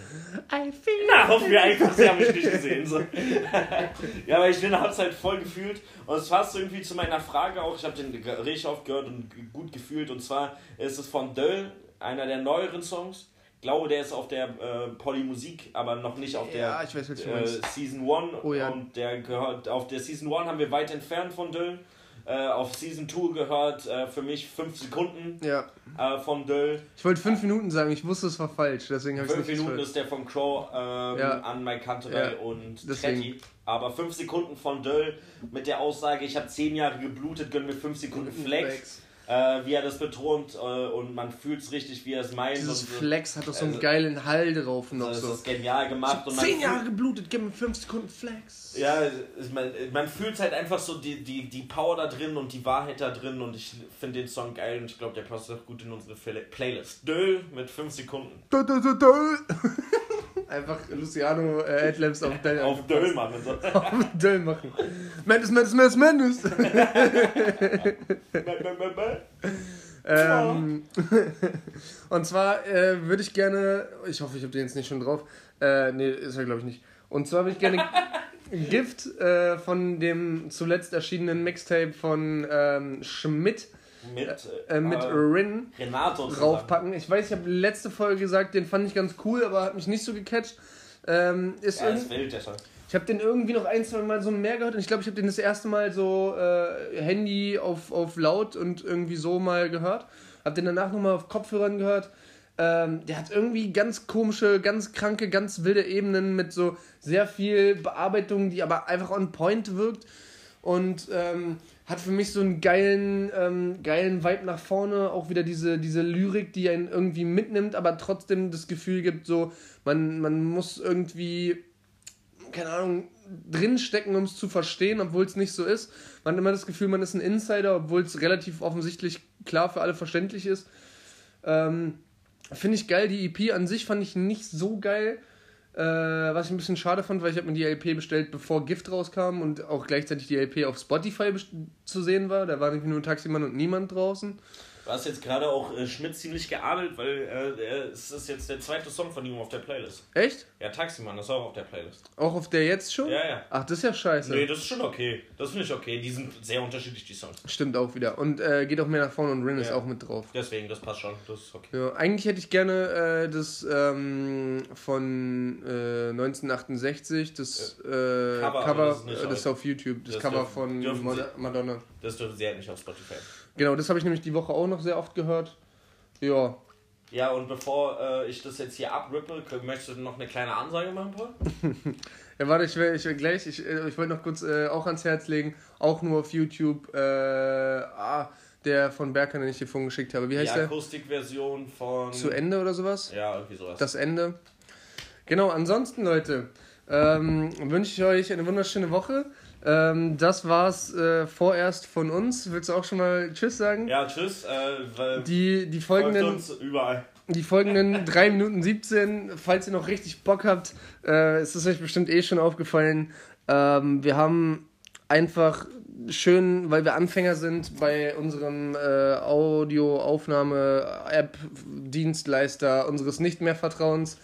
I feel Na, hoffen wir einfach, sie haben mich nicht gesehen. So. ja, aber ich bin, hab's halt voll gefühlt. Und es passt irgendwie zu meiner Frage auch. Ich habe den richtig oft gehört und gut gefühlt. Und zwar ist es von Döll, einer der neueren Songs. Ich glaube, der ist auf der äh, Polymusik, aber noch nicht auf der Ja, ich weiß, äh. Season 1. Oh ja. Und der gehört, auf der Season 1 haben wir weit entfernt von Döll. Äh, auf Season 2 gehört, äh, für mich 5 Sekunden Ja. äh, von Döll. Ich wollte fünf Minuten sagen, ich wusste, es war falsch, deswegen habe ich es 5 nicht Minuten ist der von Crow ähm, Ja. an Mike Canterbury Ja, und. Tretti. Aber 5 Sekunden von Döll mit der Aussage, ich habe 10 Jahre geblutet, gönn mir 5 Sekunden Flex. Äh, wie er das betont äh, und man fühlt es richtig, wie er es meint. Dieses und so. Flex hat doch so einen Also- geilen Hall drauf noch Das so. ist genial gemacht. und man Zehn Jahre geblutet, gib mir fünf Sekunden Flex. Ja, mein, man fühlt halt einfach so die, die, die Power da drin und die Wahrheit da drin und ich finde den Song geil und ich glaube, der passt auch gut in unsere Playlist. Döll mit 5 Sekunden. Dö, dö, dö, dö. Einfach Luciano äh, Adlabs auf Döll. Auf Döll, so. Auf Döll machen. Madness, Madness, Madness, Madness. ähm, und zwar äh, würde ich gerne, ich hoffe, ich habe den jetzt nicht schon drauf. Äh, nee, ist er glaube ich nicht. Und zwar würde ich gerne Gift äh, von dem zuletzt erschienenen Mixtape von ähm, Schmidt mit äh, mit äh, Rin Renato draufpacken. Ich weiß, ich habe letzte Folge gesagt, den fand ich ganz cool, aber hat mich nicht so gecatcht. Ähm, ist Ja, ist wild, der Song. Ich habe den irgendwie noch ein, zwei Mal so mehr gehört und ich glaube, ich habe den das erste Mal so äh, Handy auf, auf laut und irgendwie so mal gehört. Habe den danach nochmal auf Kopfhörern gehört. Ähm, der hat irgendwie ganz komische, ganz kranke, ganz wilde Ebenen mit so sehr viel Bearbeitung, die aber einfach on point wirkt. Und ähm, hat für mich so einen geilen, ähm, geilen Vibe nach vorne. Auch wieder diese, diese Lyrik, die einen irgendwie mitnimmt, aber trotzdem das Gefühl gibt, so, man, man muss irgendwie keine Ahnung, drinstecken, um es zu verstehen, obwohl es nicht so ist. Man hat immer das Gefühl, man ist ein Insider, obwohl es relativ offensichtlich klar für alle verständlich ist. Ähm, Finde ich geil. Die EP an sich fand ich nicht so geil. Äh, was ich ein bisschen schade fand, weil ich habe mir die LP bestellt, bevor Gift rauskam und auch gleichzeitig die LP auf Spotify zu sehen war. Da war nämlich nur Taximann und niemand draußen. Du hast jetzt gerade auch äh, Schmidt ziemlich geadelt, weil äh, es ist jetzt der zweite Song von ihm auf der Playlist. Echt? Ja, Taximann, das ist auch auf der Playlist. Auch auf der jetzt schon? Ja, ja. Ach, das ist ja scheiße. Nee, das ist schon okay. Das finde ich okay. Die sind sehr unterschiedlich, die Songs. Stimmt auch wieder. Und äh, geht auch mehr nach vorne und Rin ist Ja. auch mit drauf. Deswegen, das passt schon. Das ist okay. Ja, eigentlich hätte ich gerne äh, das ähm, von äh, 1968, das äh, Cover, Cover, das ist äh, das ist auf- YouTube, das, das Cover dürfen- von dürfen Mod- Sie- Madonna. Das dürfen sie halt nicht auf Spotify. Genau, das habe ich nämlich die Woche auch noch sehr oft gehört. Ja, Ja, und bevor äh, ich das jetzt hier abrippe, möchtest du noch eine kleine Ansage machen, Paul? ja warte, ich will, ich will gleich, ich, äh, ich wollte noch kurz äh, auch ans Herz legen, auch nur auf YouTube, äh, ah, der von Berker, den ich dir vorhin geschickt habe. Wie Die heißt der? Akustikversion von. Zu Ende oder sowas? Ja, irgendwie sowas. das Ende. Genau, ansonsten, Leute, ähm, wünsche ich euch eine wunderschöne Woche. Ähm, das war's äh, vorerst von uns. Willst du auch schon mal Tschüss sagen? ja, tschüss. Äh, Die, die, folgenden, die folgenden 3 Minuten 17, falls ihr noch richtig Bock habt, äh, es ist euch bestimmt eh schon aufgefallen. Ähm, wir haben einfach schön, weil wir Anfänger sind, bei unserem äh, Audioaufnahme-App-Dienstleister unseres nicht mehr Vertrauens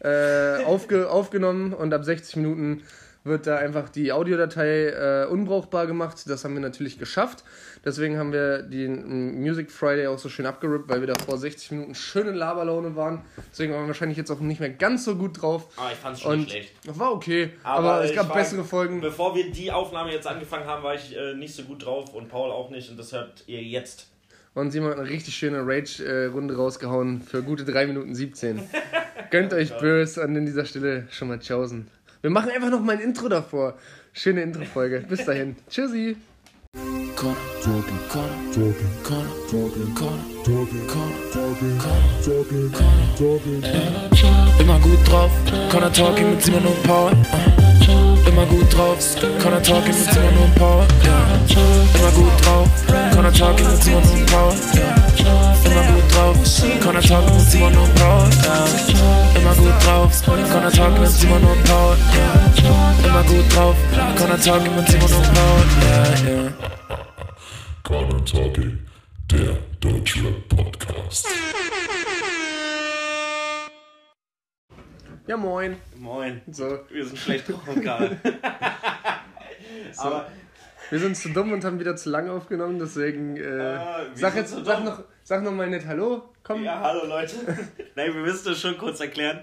äh, aufge aufgenommen und ab 60 Minuten wird da einfach die Audiodatei äh, unbrauchbar gemacht. Das haben wir natürlich geschafft. Deswegen haben wir den Music Friday auch so schön abgerippt, weil wir da vor 60 Minuten schöne Laberlaune waren. Deswegen waren wir wahrscheinlich jetzt auch nicht mehr ganz so gut drauf. Aber ich fand's schon Und schlecht. war okay, aber, es ich gab war- bessere Folgen. Bevor wir die Aufnahme jetzt angefangen haben, war ich äh, nicht so gut drauf und Paul auch nicht und das hört ihr jetzt. Und Simon hat eine richtig schöne Rage-Runde rausgehauen für gute 3 Minuten 17. Gönnt euch und an dieser Stelle schon mal tschaußen. Wir machen einfach noch mal ein Intro davor. Schöne Intro-Folge. Bis dahin. Tschüssi. Connor, Talking, Connor, talking, Connor, talking, Connor, talking, Connor. talking, talking, talking. Immer gut drauf, Connor Talking mit Simon und Paul. Immer gut drauf, Connor Talking mit Simon und Paul. Immer gut drauf, Connor Talking mit Simon und Paul. Immer gut drauf, Connor Talking mit Simon und Paul. ja. Immer gut drauf, Connor Talking mit Simon und Paul. ja. Immer gut drauf, Connor Talking mit Simon und Paul. Ja, ja. Connor Talking, der Deutschrap Podcast. Ja, moin. Moin. So, Wir sind schlecht drauf gerade. Aber wir sind zu dumm und haben wieder zu lang aufgenommen, deswegen äh, wir sag jetzt sag noch, Sag nochmal nett Hallo. Komm. Ja, hallo Leute. Nein, wir müssen das schon kurz erklären.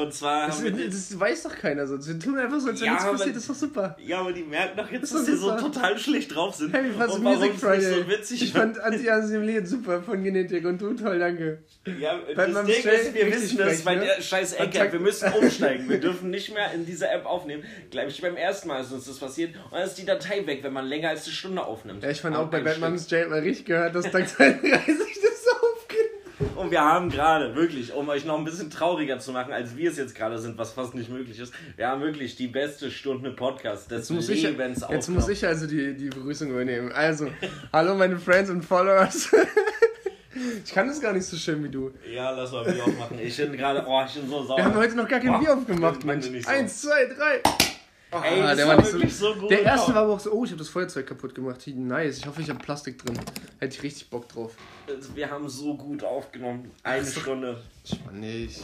Und zwar Das, wir. das weiß doch keiner so. Wir tun einfach so, als wenn Ja, nichts aber- passiert. Das ist doch super. Ja, aber die merken doch jetzt, Das dass sie so total schlecht drauf sind. Hey, du und Music Friday? so witzig ich fand Anti-Assimiliert super von Genetik und du toll, danke. Ja, Weil das Ding ist, wir wissen das, ne? der scheiß Kontakt- wir müssen umsteigen. Wir dürfen nicht mehr in dieser App aufnehmen. Gleich beim ersten Mal ist uns das passiert und dann ist die Datei weg, wenn man länger als eine Stunde aufnimmt. Ja, ich fand auch bei Batman's Jail mal richtig gehört, dass Tag 32 das so. Und wir haben gerade, wirklich, um euch noch ein bisschen trauriger zu machen, als wir es jetzt gerade sind, was fast nicht möglich ist, wir haben wirklich die beste Stunde Podcast des Jetzt muss, ich, Lebens jetzt muss ich also die, die Begrüßung übernehmen. Also, hallo meine Friends und Followers. Ich kann das gar nicht so schön wie du. Ja, lass mal Bier aufmachen. Ich bin gerade, oh, ich bin so sauer. Wir haben heute noch gar kein Boah, Bier aufgemacht, Mensch. ich so. Eins, zwei, drei. Oh, Ey, das der war war nicht wirklich so gut. Der erste war aber auch so, oh, ich habe das Feuerzeug kaputt gemacht. Nice, ich hoffe, ich habe Plastik drin. Hätte ich richtig Bock drauf. Wir haben so gut aufgenommen. Eine Ach so. Stunde. Ich war nicht.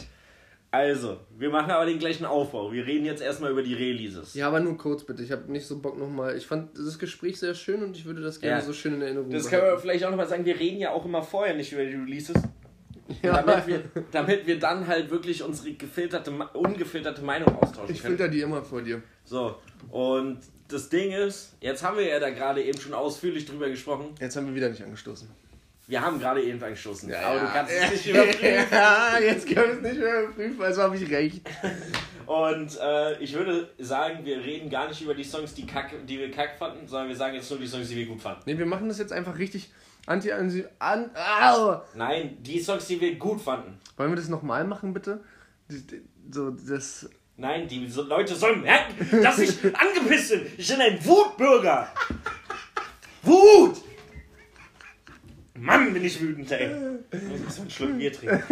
Also, wir machen aber den gleichen Aufbau. Wir reden jetzt erstmal über die Releases. Ja, aber nur kurz bitte. Ich habe nicht so Bock nochmal. Ich fand das Gespräch sehr schön und ich würde das gerne Ja. so schön in Erinnerung Das können wir behalten. vielleicht auch nochmal sagen, wir reden ja auch immer vorher nicht über die Releases. Ja, Damit, wir, damit wir dann halt wirklich unsere gefilterte, ungefilterte Meinung austauschen ich können. filter die immer vor dir. So, und das Ding ist, jetzt haben wir ja da gerade eben schon ausführlich drüber gesprochen. Jetzt haben wir wieder nicht angestoßen. Wir haben gerade eben angestoßen. Ja, aber du kannst es nicht überprüfen. ja, jetzt können wir es nicht mehr überprüfen, also habe ich recht. Und äh, ich würde sagen, wir reden gar nicht über die Songs, die, kack, die wir kack fanden, sondern wir sagen jetzt nur die Songs, die wir gut fanden. Ne, wir machen das jetzt einfach richtig anti anti an. Au! Nein, die Songs, die wir gut fanden. Wollen wir das nochmal machen, bitte? Die- die- So, das. Nein, die so Leute sollen merken, dass ich angepisst bin. Ich bin ein Wutbürger. Wut! Mann, bin ich wütend, ey. Ich muss einen Schluck Bier trinken.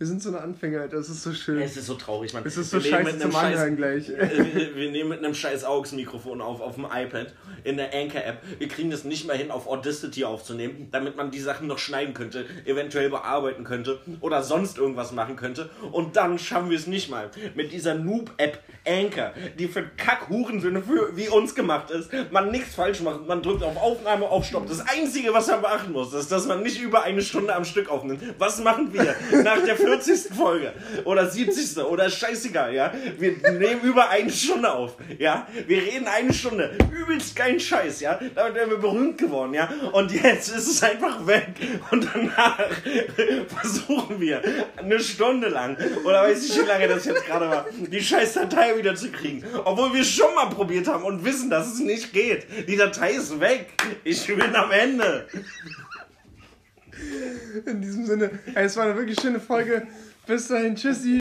Wir sind so eine Anfänger, Alter. Das ist so schön. Es ist so traurig, Mann. Es ist so Wir scheiße mit einem zum scheiß- Anhören gleich. Wir, wir nehmen mit einem scheiß AUX-Mikrofon auf, auf dem iPad, in der Anchor-App. Wir kriegen das nicht mal hin, auf Audacity aufzunehmen, damit man die Sachen noch schneiden könnte, eventuell bearbeiten könnte oder sonst irgendwas machen könnte. Und dann schaffen wir es nicht mal. Mit dieser Noob-App Anchor, die für Kack-Hurensöhne für, wie uns gemacht ist, man nichts falsch macht. Man drückt auf Aufnahme, auf Stopp. Das Einzige, was man beachten muss, ist, dass man nicht über eine Stunde am Stück aufnimmt. Was machen wir nach der 40. Folge oder 70. oder scheißegal, ja? Wir nehmen über eine Stunde auf, ja? Wir reden eine Stunde. Übelst kein Scheiß, ja? Damit wären wir berühmt geworden, ja? Und jetzt ist es einfach weg. Und danach versuchen wir eine Stunde lang, oder weiß ich, wie lange das jetzt gerade war, die scheiß Datei wieder zu kriegen. Obwohl wir schon mal probiert haben und wissen, dass es nicht geht. Die Datei ist weg. Ich bin am Ende. In diesem Sinne, es war eine wirklich schöne Folge. Bis dahin, tschüssi.